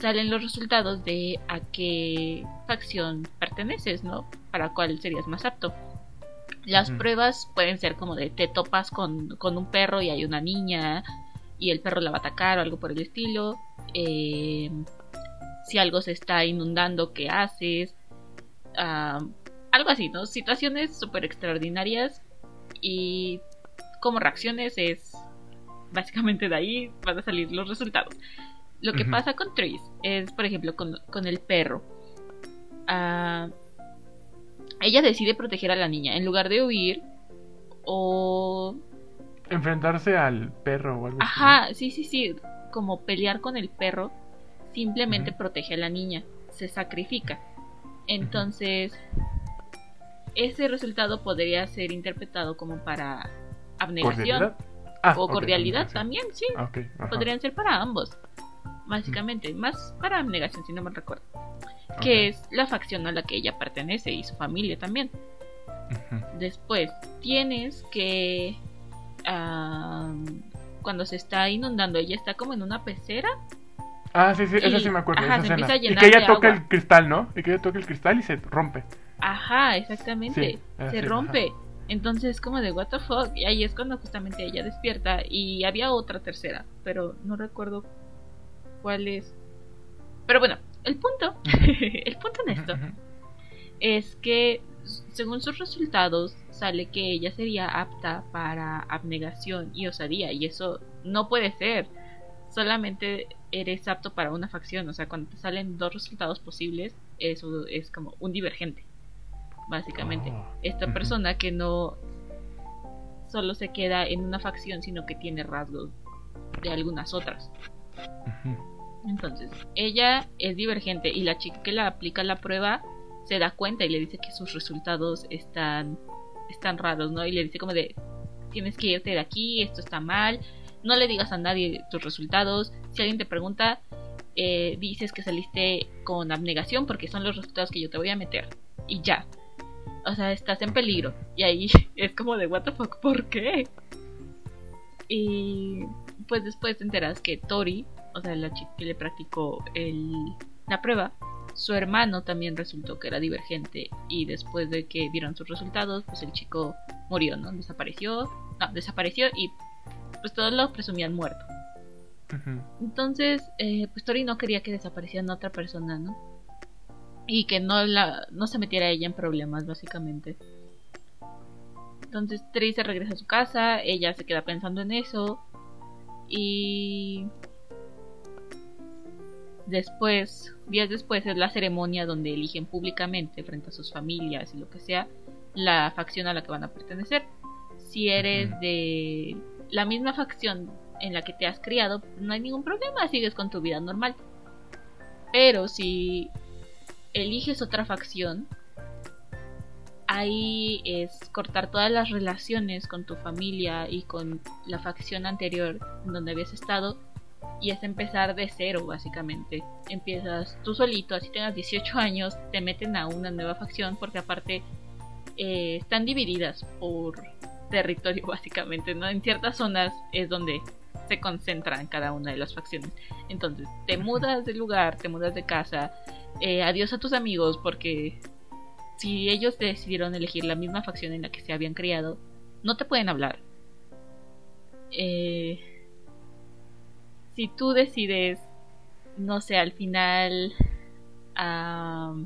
S2: Salen los resultados de a qué facción perteneces, ¿no? Para cuál serías más apto. Las pruebas pueden ser como de te topas con, con un perro y hay una niña y el perro la va a atacar o algo por el estilo. Eh, si algo se está inundando, ¿qué haces? Algo así, ¿no? Situaciones súper extraordinarias y como reacciones es básicamente de ahí van a salir los resultados. Lo que pasa con Tris es, por ejemplo, con, con el perro. Ah, ella decide proteger a la niña en lugar de huir o...
S1: Enfrentarse al perro o algo así.
S2: Ajá, sí, sí, sí, como pelear con el perro, simplemente protege a la niña, se sacrifica. Entonces, ese resultado podría ser interpretado como para abnegación
S1: ¿Cordialidad? Ah,
S2: o cordialidad también, sí. Podrían ser para ambos, básicamente, más para abnegación, si no me recuerdo. Que es la facción a la que ella pertenece y su familia también. Después, tienes que. cuando se está inundando, ella está como en una pecera.
S1: Ah, sí, sí, esa
S2: Y-
S1: sí me acuerdo.
S2: ajá,
S1: esa
S2: se a
S1: y que ella toca
S2: agua.
S1: el cristal, ¿no? Y que ella toca el cristal y se rompe.
S2: Ajá, exactamente.
S1: Sí, ah,
S2: se
S1: sí,
S2: rompe. Entonces, como de, ¿What the fuck? Y ahí es cuando justamente ella despierta. Y había otra tercera, pero no recuerdo cuál es. Pero bueno, el punto, el punto en esto es que según sus resultados sale que ella sería apta para abnegación y osadía y eso no puede ser. Solamente eres apto para una facción, o sea, cuando te salen dos resultados posibles, eso es como un divergente. Básicamente,
S1: Oh,
S2: esta persona que no solo se queda en una facción, sino que tiene rasgos de algunas otras. Entonces, ella es divergente y la chica que la aplica la prueba se da cuenta y le dice que sus resultados están, están raros, ¿no? Y le dice como de, tienes que irte de aquí, esto está mal, no le digas a nadie tus resultados, si alguien te pregunta, eh, dices que saliste con abnegación porque son los resultados que yo te voy a meter. Y ya. O sea, estás en peligro. Y ahí es como de, what the fuck, ¿por qué? Y pues después te enteras que Tori, o sea, la chica que le practicó el, la prueba, su hermano también resultó que era divergente y después de que vieron sus resultados, pues el chico murió, ¿no? Desapareció, no, desapareció y pues todos lo presumían muerto. Entonces, eh, pues Tori no quería que desapareciera otra persona, ¿no? Y que no, la, no se metiera ella en problemas, básicamente. Entonces Trey se regresa a su casa, ella se queda pensando en eso. Y después, días después, es la ceremonia donde eligen públicamente, frente a sus familias y lo que sea, la facción a la que van a pertenecer. Si eres de la misma facción en la que te has criado, no hay ningún problema, sigues con tu vida normal. Pero si eliges otra facción, ahí es cortar todas las relaciones con tu familia y con la facción anterior en donde habías estado y es empezar de cero básicamente. Empiezas tú solito, así tengas 18 años, te meten a una nueva facción porque aparte eh, están divididas por territorio básicamente, ¿no? En ciertas zonas es donde se concentran cada una de las facciones. Entonces, te mudas de lugar, te mudas de casa, eh, adiós a tus amigos porque si ellos decidieron elegir la misma facción en la que se habían criado, no te pueden hablar. Eh, si tú decides, no sé, al final, ah,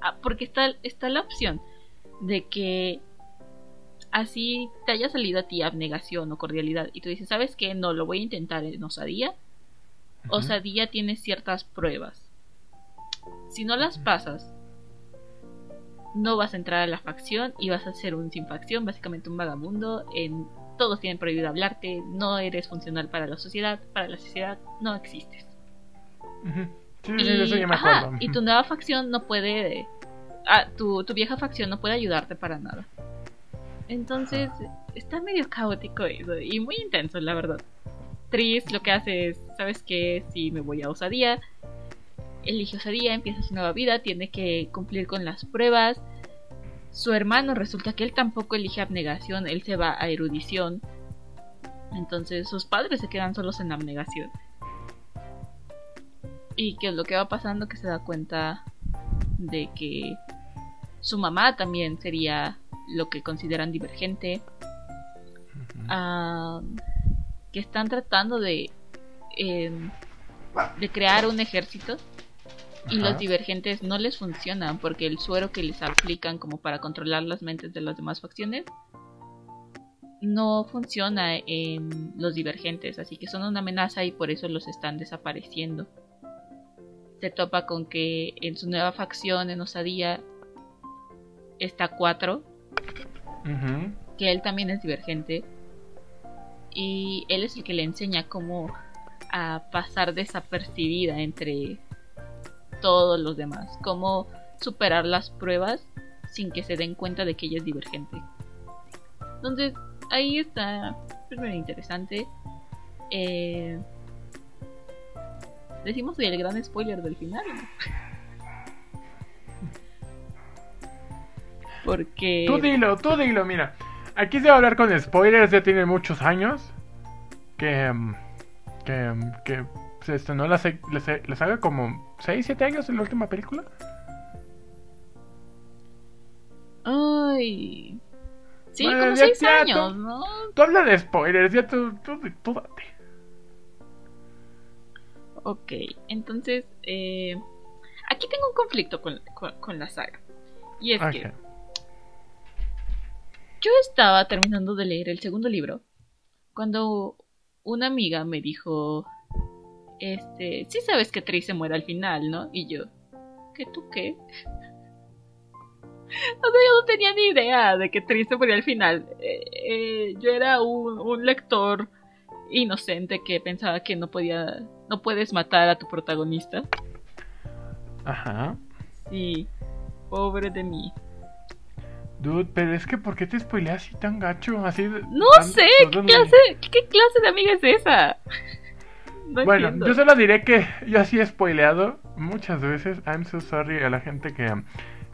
S2: ah, porque está, está la opción de que así te haya salido a ti abnegación o cordialidad y tú dices, ¿sabes qué? No, lo voy a intentar en osadía.
S1: Ujú.
S2: Osadía tiene ciertas pruebas. Si no las pasas, no vas a entrar a la facción y vas a ser un sin facción, básicamente un vagabundo. En, todos tienen prohibido hablarte, no eres funcional para la sociedad, para la sociedad no existes.
S1: Sí, sí,
S2: Y,
S1: de eso ya me
S2: ajá,
S1: acuerdo.
S2: y tu nueva facción no puede. ah, tu, tu vieja facción no puede ayudarte para nada. Entonces, está medio caótico eso y muy intenso, la verdad. Tris lo que hace es: ¿sabes qué? Si me voy a osadía, elige osadía, empieza su nueva vida, tiene que cumplir con las pruebas. Su hermano resulta que él tampoco elige abnegación, él se va a erudición. Entonces sus padres se quedan solos en abnegación. Y que es lo que va pasando que se da cuenta de que su mamá también sería lo que consideran divergente. Ah, que están tratando de, em, de crear un ejército y los divergentes no les funcionan porque el suero que les aplican como para controlar las mentes de las demás facciones no funciona en los divergentes, así que son una amenaza y por eso los están desapareciendo. Se topa con que en su nueva facción en Osadía está 4,
S1: Ujú.
S2: que él también es divergente. Y él es el que le enseña cómo a pasar desapercibida entre todos los demás. Cómo superar las pruebas sin que se den cuenta de que ella es divergente. Entonces, ahí está primero interesante. Eh, decimos el gran spoiler del final. ¿no? Porque...
S1: Tú dilo, tú dilo, mira. Aquí se va a hablar con spoilers, ya tiene muchos años. Que. Que. Que se estrenó la, se- la se- la saga como 6, 7 años en la última película.
S2: Ay. Sí,
S1: Bueno,
S2: como
S1: ya-
S2: seis
S1: ya,
S2: años,
S1: tú-
S2: ¿no?
S1: Tú habla de spoilers, ya tú, tú, tú date.
S2: Ok, entonces eh, aquí tengo un conflicto con, con- con la saga. Y es que yo estaba terminando de leer el segundo libro cuando una amiga me dijo, este, sí sabes que Tris se muere al final, ¿no? Y yo, ¿qué tú qué? O sea, yo no tenía ni idea de que Tris se moría al final. Eh, eh, yo era un, un lector inocente que pensaba que no podía, no puedes matar a tu protagonista.
S1: Ajá.
S2: Sí, pobre de mí.
S1: Dude, pero es que ¿por qué te spoileas así tan gacho? Así
S2: No sé, ¿qué clase, qué clase de amiga es esa? No
S1: Bueno,
S2: entiendo.
S1: yo solo diré que yo así he spoileado muchas veces. I'm so sorry a la gente que,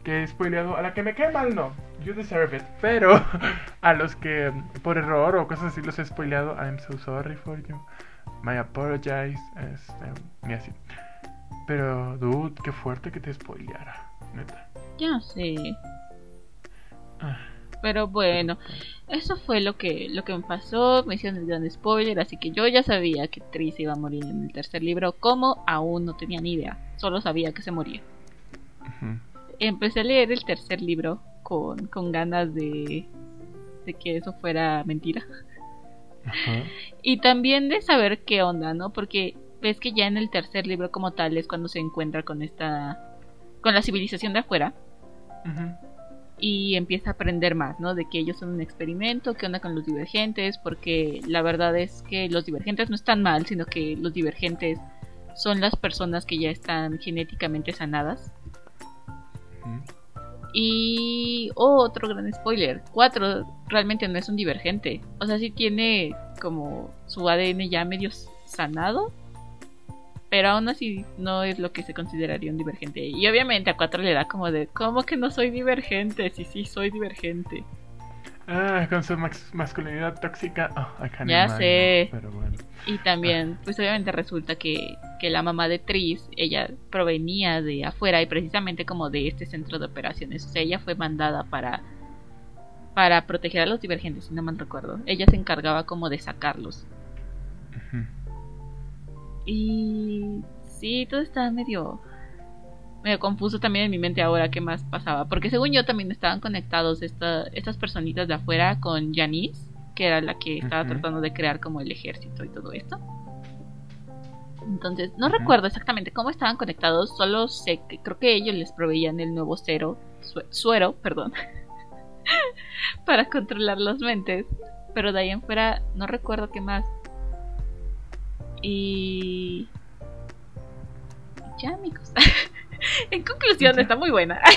S1: que he spoileado. A la que me cae mal, no. You deserve it. Pero a los que por error o cosas así los he spoileado, I'm so sorry for you. My apologize. Este, y así. Pero, dude, qué fuerte que te spoileara. Neta.
S2: Ya sé.
S1: Ah,
S2: Pero bueno, eso fue lo que, lo que me pasó. Me hicieron el gran spoiler, así que yo ya sabía que Tris iba a morir en el tercer libro. Como aún no tenía ni idea, solo sabía que se moría. Empecé a leer el tercer libro con, con ganas de, de que eso fuera mentira. Y también de saber qué onda, ¿no? Porque ves que ya en el tercer libro como tal es cuando se encuentra con esta... con la civilización de afuera.
S1: Ujú.
S2: Y empieza a aprender más, ¿no? De que ellos son un experimento, qué onda con los divergentes, porque la verdad es que los divergentes no están mal, sino que los divergentes son las personas que ya están genéticamente sanadas. Y oh, otro gran spoiler, 4 realmente no es un divergente, o sea, sí tiene como su ADN ya medio sanado, pero aún así no es lo que se consideraría un divergente. Y obviamente a 4 le da como de, ¿cómo que no soy divergente? Sí, sí, soy divergente.
S1: Ah, con su masculinidad tóxica. Oh,
S2: Ya sé.
S1: Pero bueno.
S2: Y también, pues obviamente resulta que, que la mamá de Tris, ella provenía de afuera y precisamente como de este centro de operaciones. O sea, ella fue mandada para, para proteger a los divergentes, si no mal recuerdo. Ella se encargaba como de sacarlos.
S1: Ujú.
S2: Y sí, todo estaba medio, medio confuso también en mi mente ahora qué más pasaba. Porque según yo también estaban conectados esta, estas personitas de afuera con Janice, que era la que estaba tratando de crear como el ejército y todo esto. Entonces, no recuerdo exactamente cómo estaban conectados, solo sé que creo que ellos les proveían el nuevo cero, sue- suero, perdón, para controlar las mentes. Pero de ahí en fuera no recuerdo qué más. Y... Ya, amigos. en conclusión,
S1: Ya.
S2: está muy buena.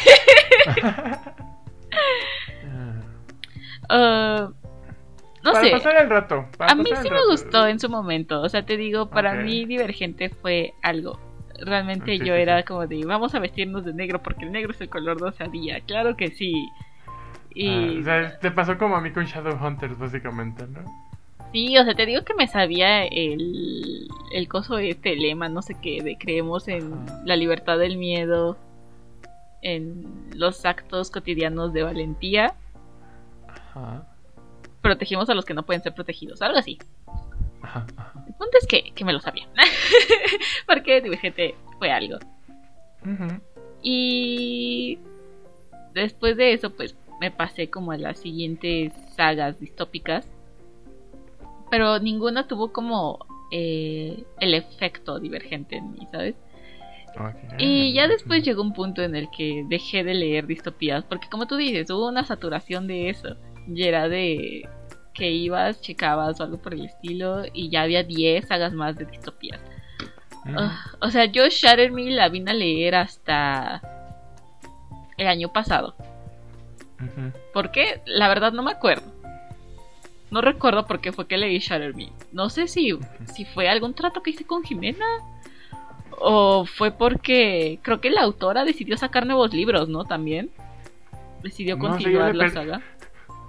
S1: Ah.
S2: No
S1: para
S2: sé.
S1: pasar el rato. para
S2: A mí sí me
S1: rato.
S2: gustó en su momento. O sea, te digo, para
S1: Ok.
S2: mí Divergente fue algo. Realmente yo
S1: sí,
S2: era
S1: sí.
S2: como de, vamos a vestirnos de negro porque el negro es el color de osadía. Claro que sí. Y
S1: Ah, o sea, te pasó como a mí con Shadowhunters, básicamente, ¿no?
S2: Sí, o sea, te digo que me sabía el, el coso de este lema, no sé qué, de creemos en la libertad del miedo, en los actos cotidianos de valentía,
S1: Ajá.
S2: protegimos a los que no pueden ser protegidos, algo así.
S1: Ajá. ajá.
S2: El punto es que, que me lo sabía. Porque Divergente fue algo. Y después de eso, pues me pasé como a las siguientes sagas distópicas. Pero ninguna tuvo como eh, el efecto divergente en mí, ¿sabes? Y ya después llegó un punto en el que dejé de leer distopías. Porque como tú dices, hubo una saturación de eso. Y era de que ibas, checabas o algo por el estilo. Y ya había 10 sagas más de distopías.
S1: Ujú.
S2: Ah, o sea, yo Shatter Me la vine a leer hasta el año pasado.
S1: Ujú.
S2: ¿Por qué? La verdad no me acuerdo. No recuerdo por qué fue que leí Shatter Me. No sé si, si fue algún trato que hice con Jimena. O fue porque creo que la autora decidió sacar nuevos libros, ¿no? También. Decidió
S1: No
S2: continuar la saga.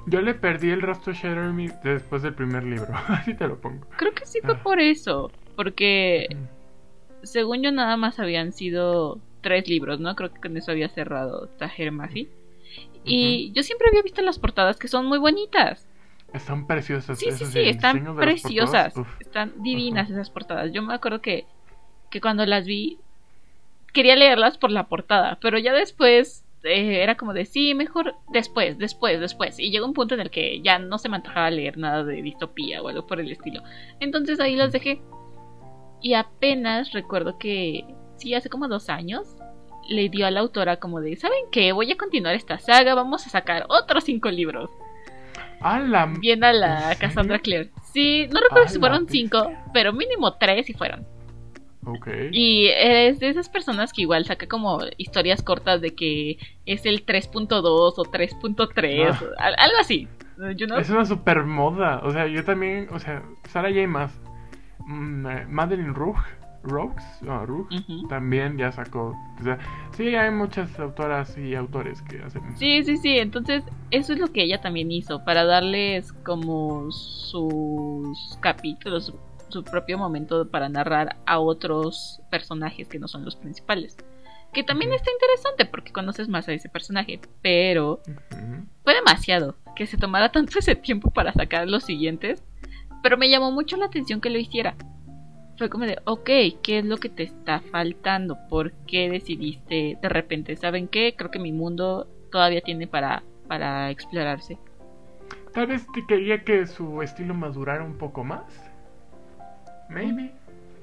S1: Yo le perdí el rastro a Shatter Me después del primer libro. Así te lo pongo.
S2: Creo que sí fue
S1: Ah.
S2: por eso. Porque según yo nada más habían sido tres libros, ¿no? Creo que con eso había cerrado Tahir Mafi. Y yo siempre había visto las portadas que son muy bonitas.
S1: Están preciosas.
S2: Sí, sí, sí, están preciosas.
S1: portadas.
S2: Están divinas esas portadas. Yo me acuerdo que que cuando las vi quería leerlas por la portada, pero ya después eh, era como de sí, mejor después, después, después. Y llegó un punto en el que ya no se me antojaba leer nada de distopía o algo por el estilo. Entonces ahí las dejé. Y apenas recuerdo que, sí, hace como dos años, le dio a la autora como de, ¿saben qué? Voy a continuar esta saga, vamos a sacar otros cinco libros.
S1: ¡Hala!
S2: Viendo a la. Cassandra Clare. Sí, no recuerdo si
S1: ¡Hala,
S2: fueron cinco,
S1: bestia!
S2: pero mínimo tres sí fueron.
S1: Ok.
S2: Y es de esas personas que igual saca como historias cortas de que es el 3.2 o 3.3,
S1: Ah.
S2: algo así. You know?
S1: Es una super moda. O sea, yo también, o sea, Sarah J. Maas, mm, eh, Rooks,
S2: Ujú.
S1: también ya sacó. O sea, sí, hay muchas autoras y autores que hacen eso.
S2: Sí, sí, sí. Entonces, eso es lo que ella también hizo, para darles como sus capítulos, su, su propio momento para narrar a otros personajes que no son los principales. Que también está interesante porque conoces más a ese personaje, pero fue demasiado que se tomara tanto ese tiempo para sacar los siguientes. Pero me llamó mucho la atención que lo hiciera. Fue como de, ok, ¿qué es lo que te está faltando? ¿Por qué decidiste de repente? ¿Saben qué? Creo que mi mundo todavía tiene para, para explorarse.
S1: Tal vez te quería que su estilo madurara un poco más. Maybe.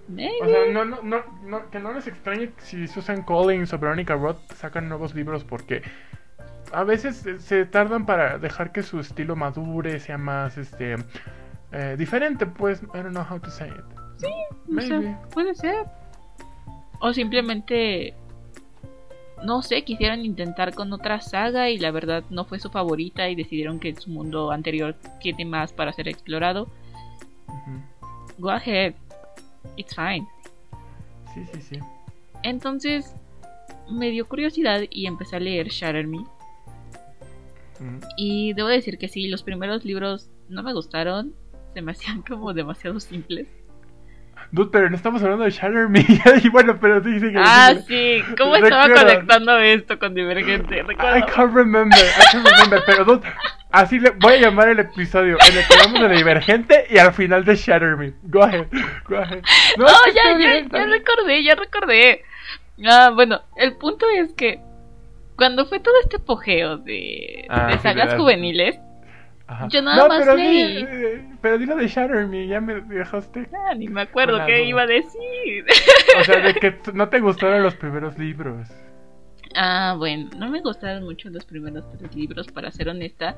S2: Maybe.
S1: O sea, no, no, no, no- que no les extrañe si Susan Collins o Veronica Roth sacan nuevos libros porque a veces se- tardan para dejar que su estilo madure, sea más este eh, diferente, pues. I don't know how to say it.
S2: O sea, puede ser. O simplemente, no sé, quisieron intentar con otra saga y la verdad no fue su favorita y decidieron que su mundo anterior tiene más para ser explorado. Go ahead. It's fine.
S1: Sí, sí, sí.
S2: Entonces me dio curiosidad y empecé a leer Shatter Me. Y debo decir que sí, los primeros libros no me gustaron. Se me hacían como demasiado simples.
S1: Dude, pero no estamos hablando de Shatter Me. y bueno, pero sí, sí.
S2: Ah, sí. ¿Cómo estaba
S1: Recuerdo.
S2: conectando esto con Divergente?
S1: I
S2: Recuerdo.
S1: can't remember, I can't remember, pero dude, así le voy a llamar el episodio en el que hablamos de Divergente y al final de Shatter Me. Go ahead, go ahead. No,
S2: Oh, ya,
S1: bien,
S2: ya, ya recordé, ya recordé. Ah, bueno, el punto es que cuando fue todo este apogeo de,
S1: Ah,
S2: de sagas juveniles,
S1: Ajá.
S2: yo nada más
S1: pero
S2: leí.
S1: di- eh, pero dilo de Shatter Me, ya me dejaste.
S2: ah, ni me acuerdo qué iba a decir.
S1: O sea, de que no te gustaron los primeros libros.
S2: Ah, bueno, no me gustaron mucho los primeros tres libros, para ser honesta,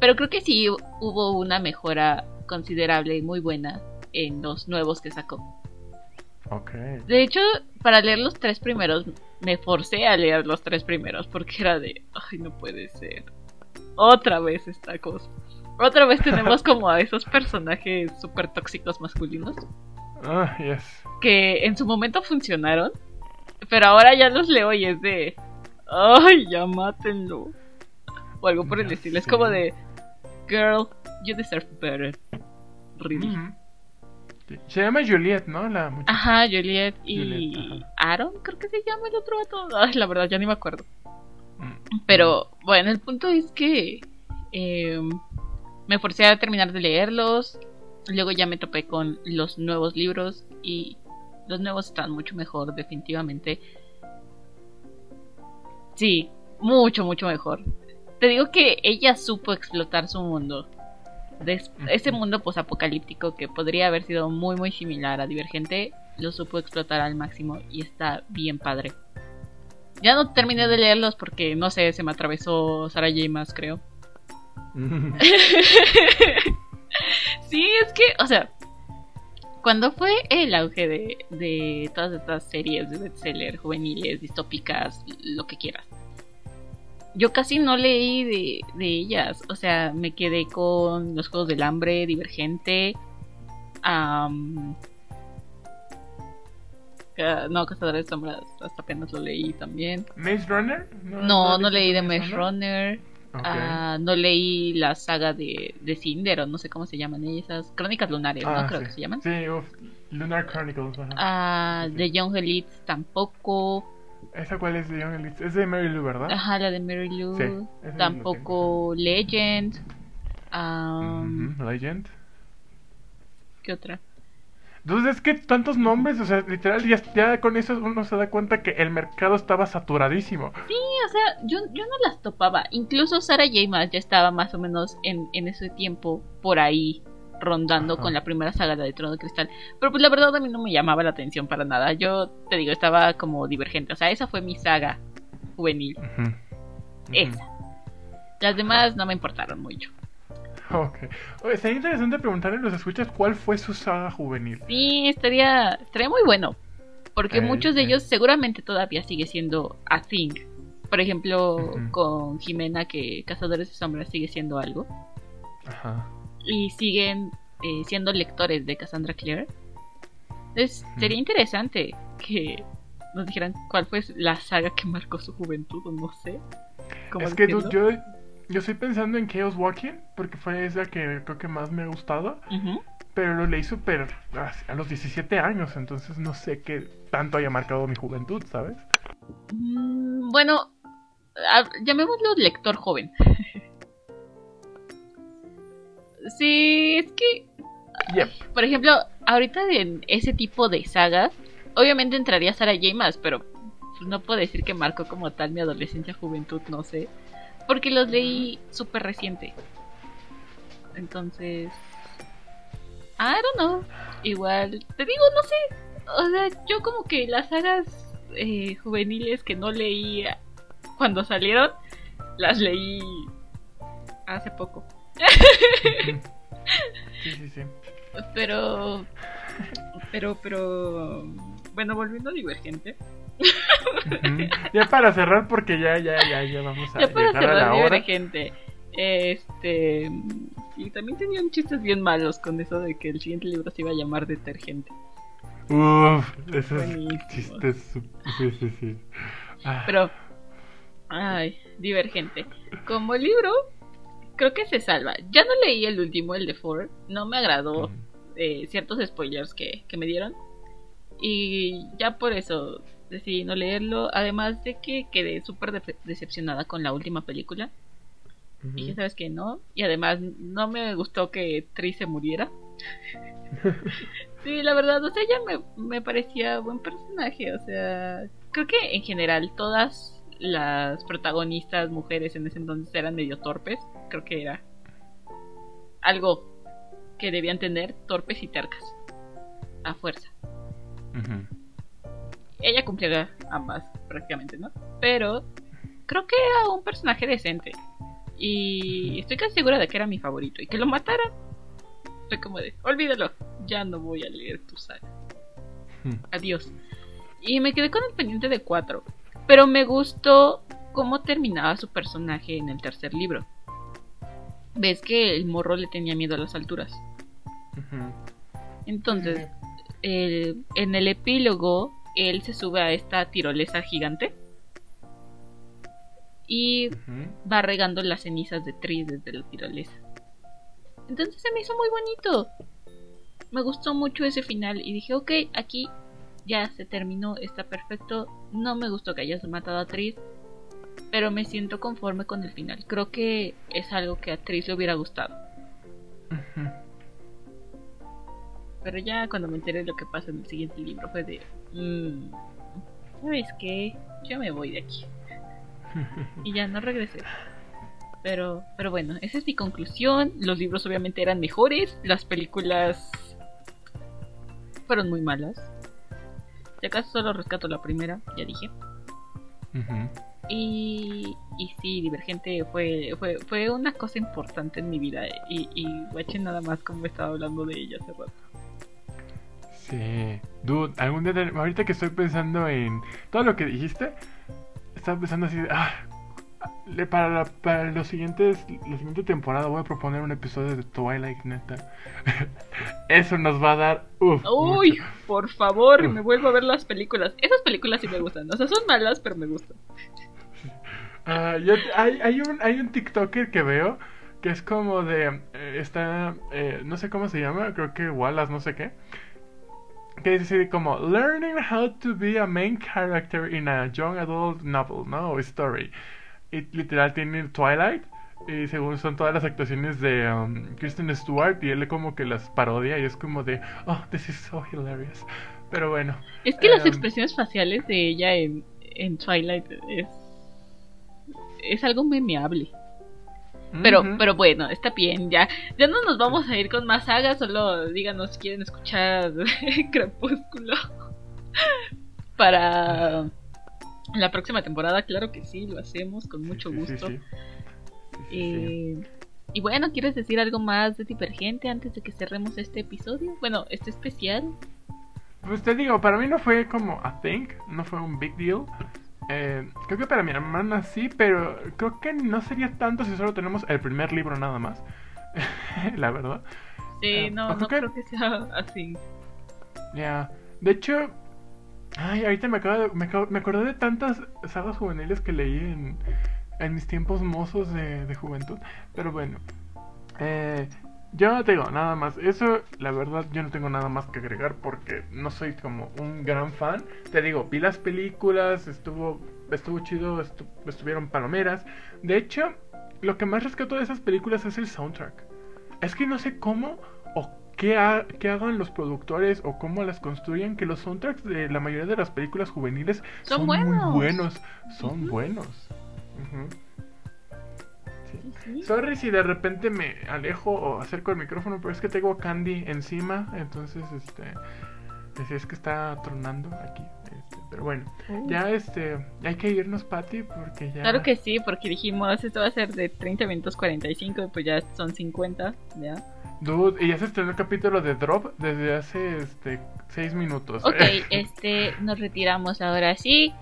S2: pero creo que sí hubo una mejora considerable y muy buena en los nuevos que sacó.
S1: Ok.
S2: De hecho, para leer los tres primeros, me forcé a leer los tres primeros porque era de, ay, no puede ser. Otra vez esta cosa. Otra vez tenemos como a esos personajes súper tóxicos masculinos
S1: Ah, yes.
S2: que en su momento funcionaron, pero ahora ya los leo y es de, ay, ya mátenlo. O algo por el
S1: Ya
S2: estilo. Es como de, girl, you deserve better. Really.
S1: Se llama Juliet, ¿no? La muchacha.
S2: Ajá, Juliet y
S1: Juliet,
S2: Aaron, creo que se llama el otro vato. Ay, la verdad, ya ni me acuerdo. Pero bueno, el punto es que eh, me forcé a terminar de leerlos. Luego ya me topé con los nuevos libros y los nuevos están mucho mejor, definitivamente. Sí, mucho, mucho mejor. Te digo que ella supo explotar su mundo. Ese mundo posapocalíptico que podría haber sido muy, muy similar a Divergente, lo supo explotar al máximo y está bien padre. Ya no terminé de leerlos porque, no sé, se me atravesó Sarah J. Maas, creo.
S1: Mm.
S2: sí, es que, o sea, cuando fue el auge de, de todas estas series de bestseller juveniles, distópicas, lo que quieras, yo casi no leí de, de ellas. O sea, me quedé con los Juegos del Hambre, Divergente. am, ca- no, Cazadores de Sombras, hasta apenas lo leí también.
S1: ¿Maze Runner?
S2: No, no
S1: has
S2: leí de Maze Runner.
S1: Ok.
S2: Ah, no leí la saga de, de Cinder, o no sé cómo se llaman esas. Crónicas lunares, ¿no?
S1: Ah,
S2: Creo
S1: sí.
S2: que se llaman.
S1: Sí, uf, Lunar Chronicles. ajá.
S2: Ah,
S1: Sí.
S2: de Young Elites tampoco.
S1: ¿Esa cuál es de Young Elite? Es de Mary Lou, ¿verdad?
S2: Ajá, la de Mary Lou.
S1: Sí,
S2: tampoco Legend. Ah,
S1: Ujú, Legend.
S2: ¿Qué otra?
S1: Entonces es que tantos nombres, o sea, literal, ya, ya con eso uno se da cuenta que el mercado estaba saturadísimo.
S2: Sí, o sea, yo, yo no las topaba. Incluso Sarah J. Maas ya estaba más o menos en, en ese tiempo por ahí rondando
S1: Ajá.
S2: con la primera saga de Trono de Cristal. Pero pues la verdad a mí no me llamaba la atención para nada. Yo te digo, estaba como divergente. O sea, esa fue mi saga juvenil. Esa. Las demás no me importaron mucho.
S1: Ok. Oye, sería interesante preguntarle a los escuchas cuál fue su saga juvenil.
S2: Sí, estaría, estaría muy bueno. Porque
S1: Eh,
S2: muchos de
S1: eh.
S2: ellos seguramente todavía sigue siendo a thing. Por ejemplo, con Jimena, que Cazadores de Sombras sigue siendo algo.
S1: Ajá.
S2: Y siguen eh, siendo lectores de Cassandra Clare. Entonces, sería interesante que nos dijeran cuál fue la saga que marcó su juventud, o no sé. cómo
S1: Es que tú- yo, yo estoy pensando en Chaos Walking, porque fue esa que creo que más me ha gustado. Pero lo leí súper a los 17 años, entonces no sé qué tanto haya marcado mi juventud, ¿sabes?
S2: Mm, bueno, a- llamémoslo lector joven. sí, es que,
S1: Yep.
S2: por ejemplo, ahorita en ese tipo de sagas, obviamente entraría Sarah J. Maas, pero pues, no puedo decir que marcó como tal mi adolescencia, juventud, no sé. Porque los leí súper reciente. Entonces... I don't know. Igual, te digo, no sé. O sea, yo como que las sagas eh, juveniles que no leí cuando salieron, las leí hace poco.
S1: Sí, sí, sí.
S2: Pero, pero, pero, bueno, volviendo a Divergente.
S1: Ya para cerrar, porque ya, ya, ya, ya vamos a
S2: Ya para
S1: llegar a la hora.
S2: Divergente. Este, y también tenían chistes bien malos con eso de que el siguiente libro se iba a llamar Detergente.
S1: Uf, esos
S2: Buenísimo.
S1: chistes. Sí, sí, sí. Ah,
S2: Pero, ay, Divergente. Como libro, creo que se salva. Ya no leí el último, el de Four. No me agradó. eh, ciertos spoilers que, que me dieron. Y ya por eso decidí no leerlo. Además de que quedé súper de- decepcionada con la última película. Y ya sabes que no. Y además no me gustó que Tris se muriera. sí, la verdad, o sea, ella me, me parecía buen personaje. O sea, creo que en general todas las protagonistas mujeres en ese entonces eran medio torpes. Creo que era algo que debían tener torpes y tercas. A fuerza.
S1: Ujú.
S2: Ella cumplía ambas prácticamente, ¿no? Pero creo que era un personaje decente. Y estoy casi segura de que era mi favorito. Y que lo mataran. Fue como de, olvídalo. Ya no voy a leer tu saga.
S1: Ujú.
S2: Adiós. Y me quedé con el pendiente de cuatro. Pero me gustó cómo terminaba su personaje en el tercer libro. Ves que el morro le tenía miedo a las alturas. Entonces, el- en el epílogo, él se sube a esta tirolesa gigante y va regando las cenizas de Tris desde la tirolesa. Entonces se me hizo muy bonito. Me gustó mucho ese final y dije, ok, aquí ya se terminó, está perfecto. No me gustó que hayas matado a Tris, pero me siento conforme con el final. Creo que es algo que a Tris le hubiera gustado. Pero ya cuando me enteré de lo que pasa en el siguiente libro fue de... "Mm, ¿Sabes qué? Yo me voy de aquí. Y ya no regresé. Pero, pero bueno, esa es mi conclusión. Los libros obviamente eran mejores. Las películas fueron muy malas. Si acaso solo rescato la primera, ya dije. Y, y sí, Divergente fue, fue, fue una cosa importante en mi vida. Y, y guachen nada más como estaba hablando de ella hace rato.
S1: Sí. Dude, algún día, ahorita que estoy pensando en todo lo que dijiste, estaba pensando así, de, ah, para, la- para los siguientes, la siguiente temporada voy a proponer un episodio de Twilight, neta. Eso nos va a dar, uf,
S2: Uy,
S1: mucho.
S2: por favor,
S1: Uf.
S2: me vuelvo a ver las películas. Esas películas sí me gustan. O sea, son malas, pero me gustan.
S1: Ah, yo hay, hay, un, hay un TikToker que veo que es como de. eh, está. eh, no sé cómo se llama, creo que Wallace, no sé qué. Que dice así como: Learning how to be a main character in a young adult novel, ¿no? O story. Y literal tiene Twilight. Y según son todas las actuaciones de um, Kristen Stewart y él como que las parodia y es como de, oh, this is so hilarious. Pero bueno.
S2: Es que las
S1: em,
S2: expresiones faciales de ella en, en Twilight es, es algo memeable. Pero, pero bueno, está bien, ya. Ya no nos vamos a ir con más sagas, solo díganos si quieren escuchar Crepúsculo. Para la próxima temporada, claro que sí, lo hacemos con mucho gusto.
S1: sí, sí. Sí, sí, sí.
S2: Eh, y bueno, ¿quieres decir algo más de Divergente antes de que cerremos este episodio? Bueno, este especial.
S1: Pues te digo, para mí no fue como a think, no fue un big deal. Eh, creo que para mi hermana sí, pero creo que no sería tanto si solo tenemos el primer libro nada más. La verdad.
S2: Sí,
S1: Eh,
S2: no, no
S1: que-
S2: creo que sea así.
S1: Ya. De hecho, ay, ahorita me acabo de- me, acabo- me acordé de tantas sagas juveniles que leí en, en mis tiempos mozos de, de juventud. Pero bueno. Eh, yo no tengo nada más. Eso, la verdad, yo no tengo nada más que agregar porque no soy como un gran fan. Te digo, vi las películas, estuvo, estuvo chido, estu- estuvieron palomeras. De hecho, lo que más rescato de esas películas es el soundtrack. Es que no sé cómo o qué, ha- qué hagan los productores o cómo las construyen, que los soundtracks de la mayoría de las películas juveniles
S2: Son
S1: son,
S2: buenos.
S1: muy buenos. Son buenos. Sí.
S2: Sí.
S1: Sorry si de repente me alejo o acerco el micrófono, pero es que tengo candy encima, entonces este así es que está tronando aquí. este, pero bueno,
S2: Uh.
S1: ya este hay que irnos, Patty, porque ya
S2: Claro que sí, porque dijimos esto va a ser de 30 minutos 45 y pues ya son 50, ¿ya?
S1: Dude, y ya se estrenó el capítulo de Drop desde hace este seis minutos.
S2: Ok, este, nos retiramos ahora sí.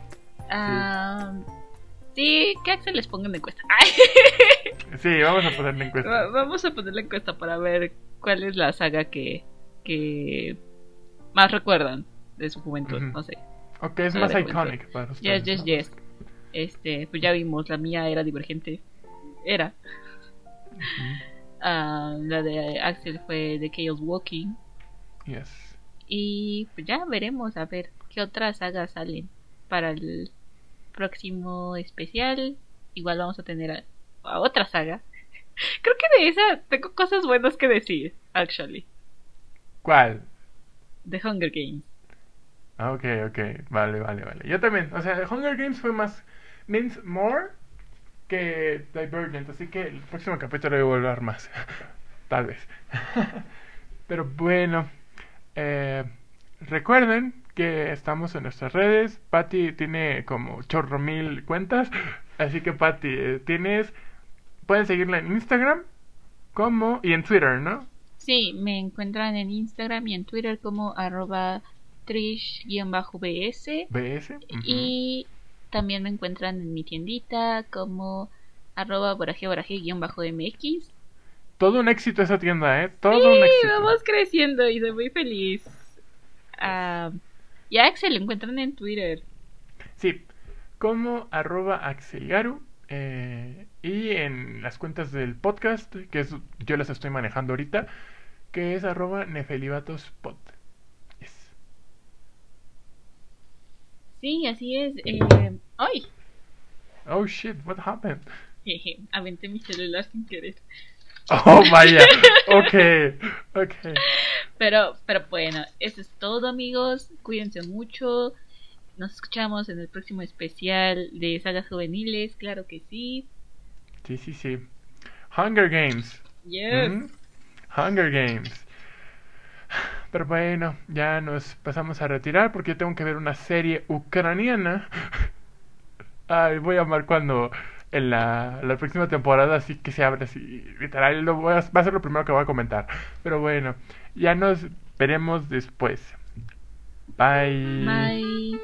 S2: Ah, sí, que Axel les ponga una encuesta. Ay,
S1: Sí, vamos a poner la
S2: va-
S1: encuesta.
S2: vamos a poner la encuesta para ver cuál es la saga que, que más recuerdan de su juventud, no sé.
S1: Ok, es más iconic para
S2: Yes,
S1: ustedes.
S2: yes,
S1: ¿no?
S2: yes. Este, pues ya vimos, la mía era divergente. Era. Ah, la de Axel fue The Chaos Walking.
S1: Yes.
S2: Y pues ya veremos a ver qué otras sagas salen para el próximo especial. Igual vamos a tener a, a otra saga. Creo que de esa tengo cosas buenas que decir, actually.
S1: ¿Cuál?
S2: The Hunger Games.
S1: Ah, Ok, ok, vale, vale, vale. Yo también, o sea, The Hunger Games fue más, means more que Divergent, así que el próximo capítulo voy a hablar más, tal vez. Pero bueno, eh, recuerden que estamos en nuestras redes, Patty tiene como chorro mil cuentas, así que Patty, eh, tienes, pueden seguirla en Instagram como, y en Twitter, ¿no?
S2: Sí, me encuentran en Instagram y en Twitter como arroba trish-bs.
S1: BS.
S2: Y también me encuentran en mi tiendita como arroba boraje mx
S1: Todo un éxito esa tienda, ¿eh? Todo
S2: Sí,
S1: un éxito.
S2: vamos creciendo y soy muy feliz. Ah, y a Axel lo encuentran en Twitter.
S1: Sí, como arroba axelgaru. eh, y en las cuentas del podcast, que es, yo las estoy manejando ahorita, que es arroba nefelibatospod. Yes.
S2: Sí, así es. Eh, ¡Ay!
S1: Oh shit, what happened?
S2: Jeje, aventé mi celular sin querer.
S1: Oh vaya, ok, ok.
S2: Pero, pero bueno, eso es todo, amigos. Cuídense mucho. Nos escuchamos en el próximo especial de sagas juveniles, claro que sí.
S1: Sí, sí, sí. Hunger Games.
S2: Yes.
S1: Ujú. Hunger Games. Pero bueno, ya nos pasamos a retirar porque yo tengo que ver una serie ucraniana. Ay, voy a amar cuando en la, la próxima temporada así que se abre así, literal, lo voy a- va a ser lo primero que voy a comentar. Pero bueno, ya nos veremos después. Bye.
S2: Bye.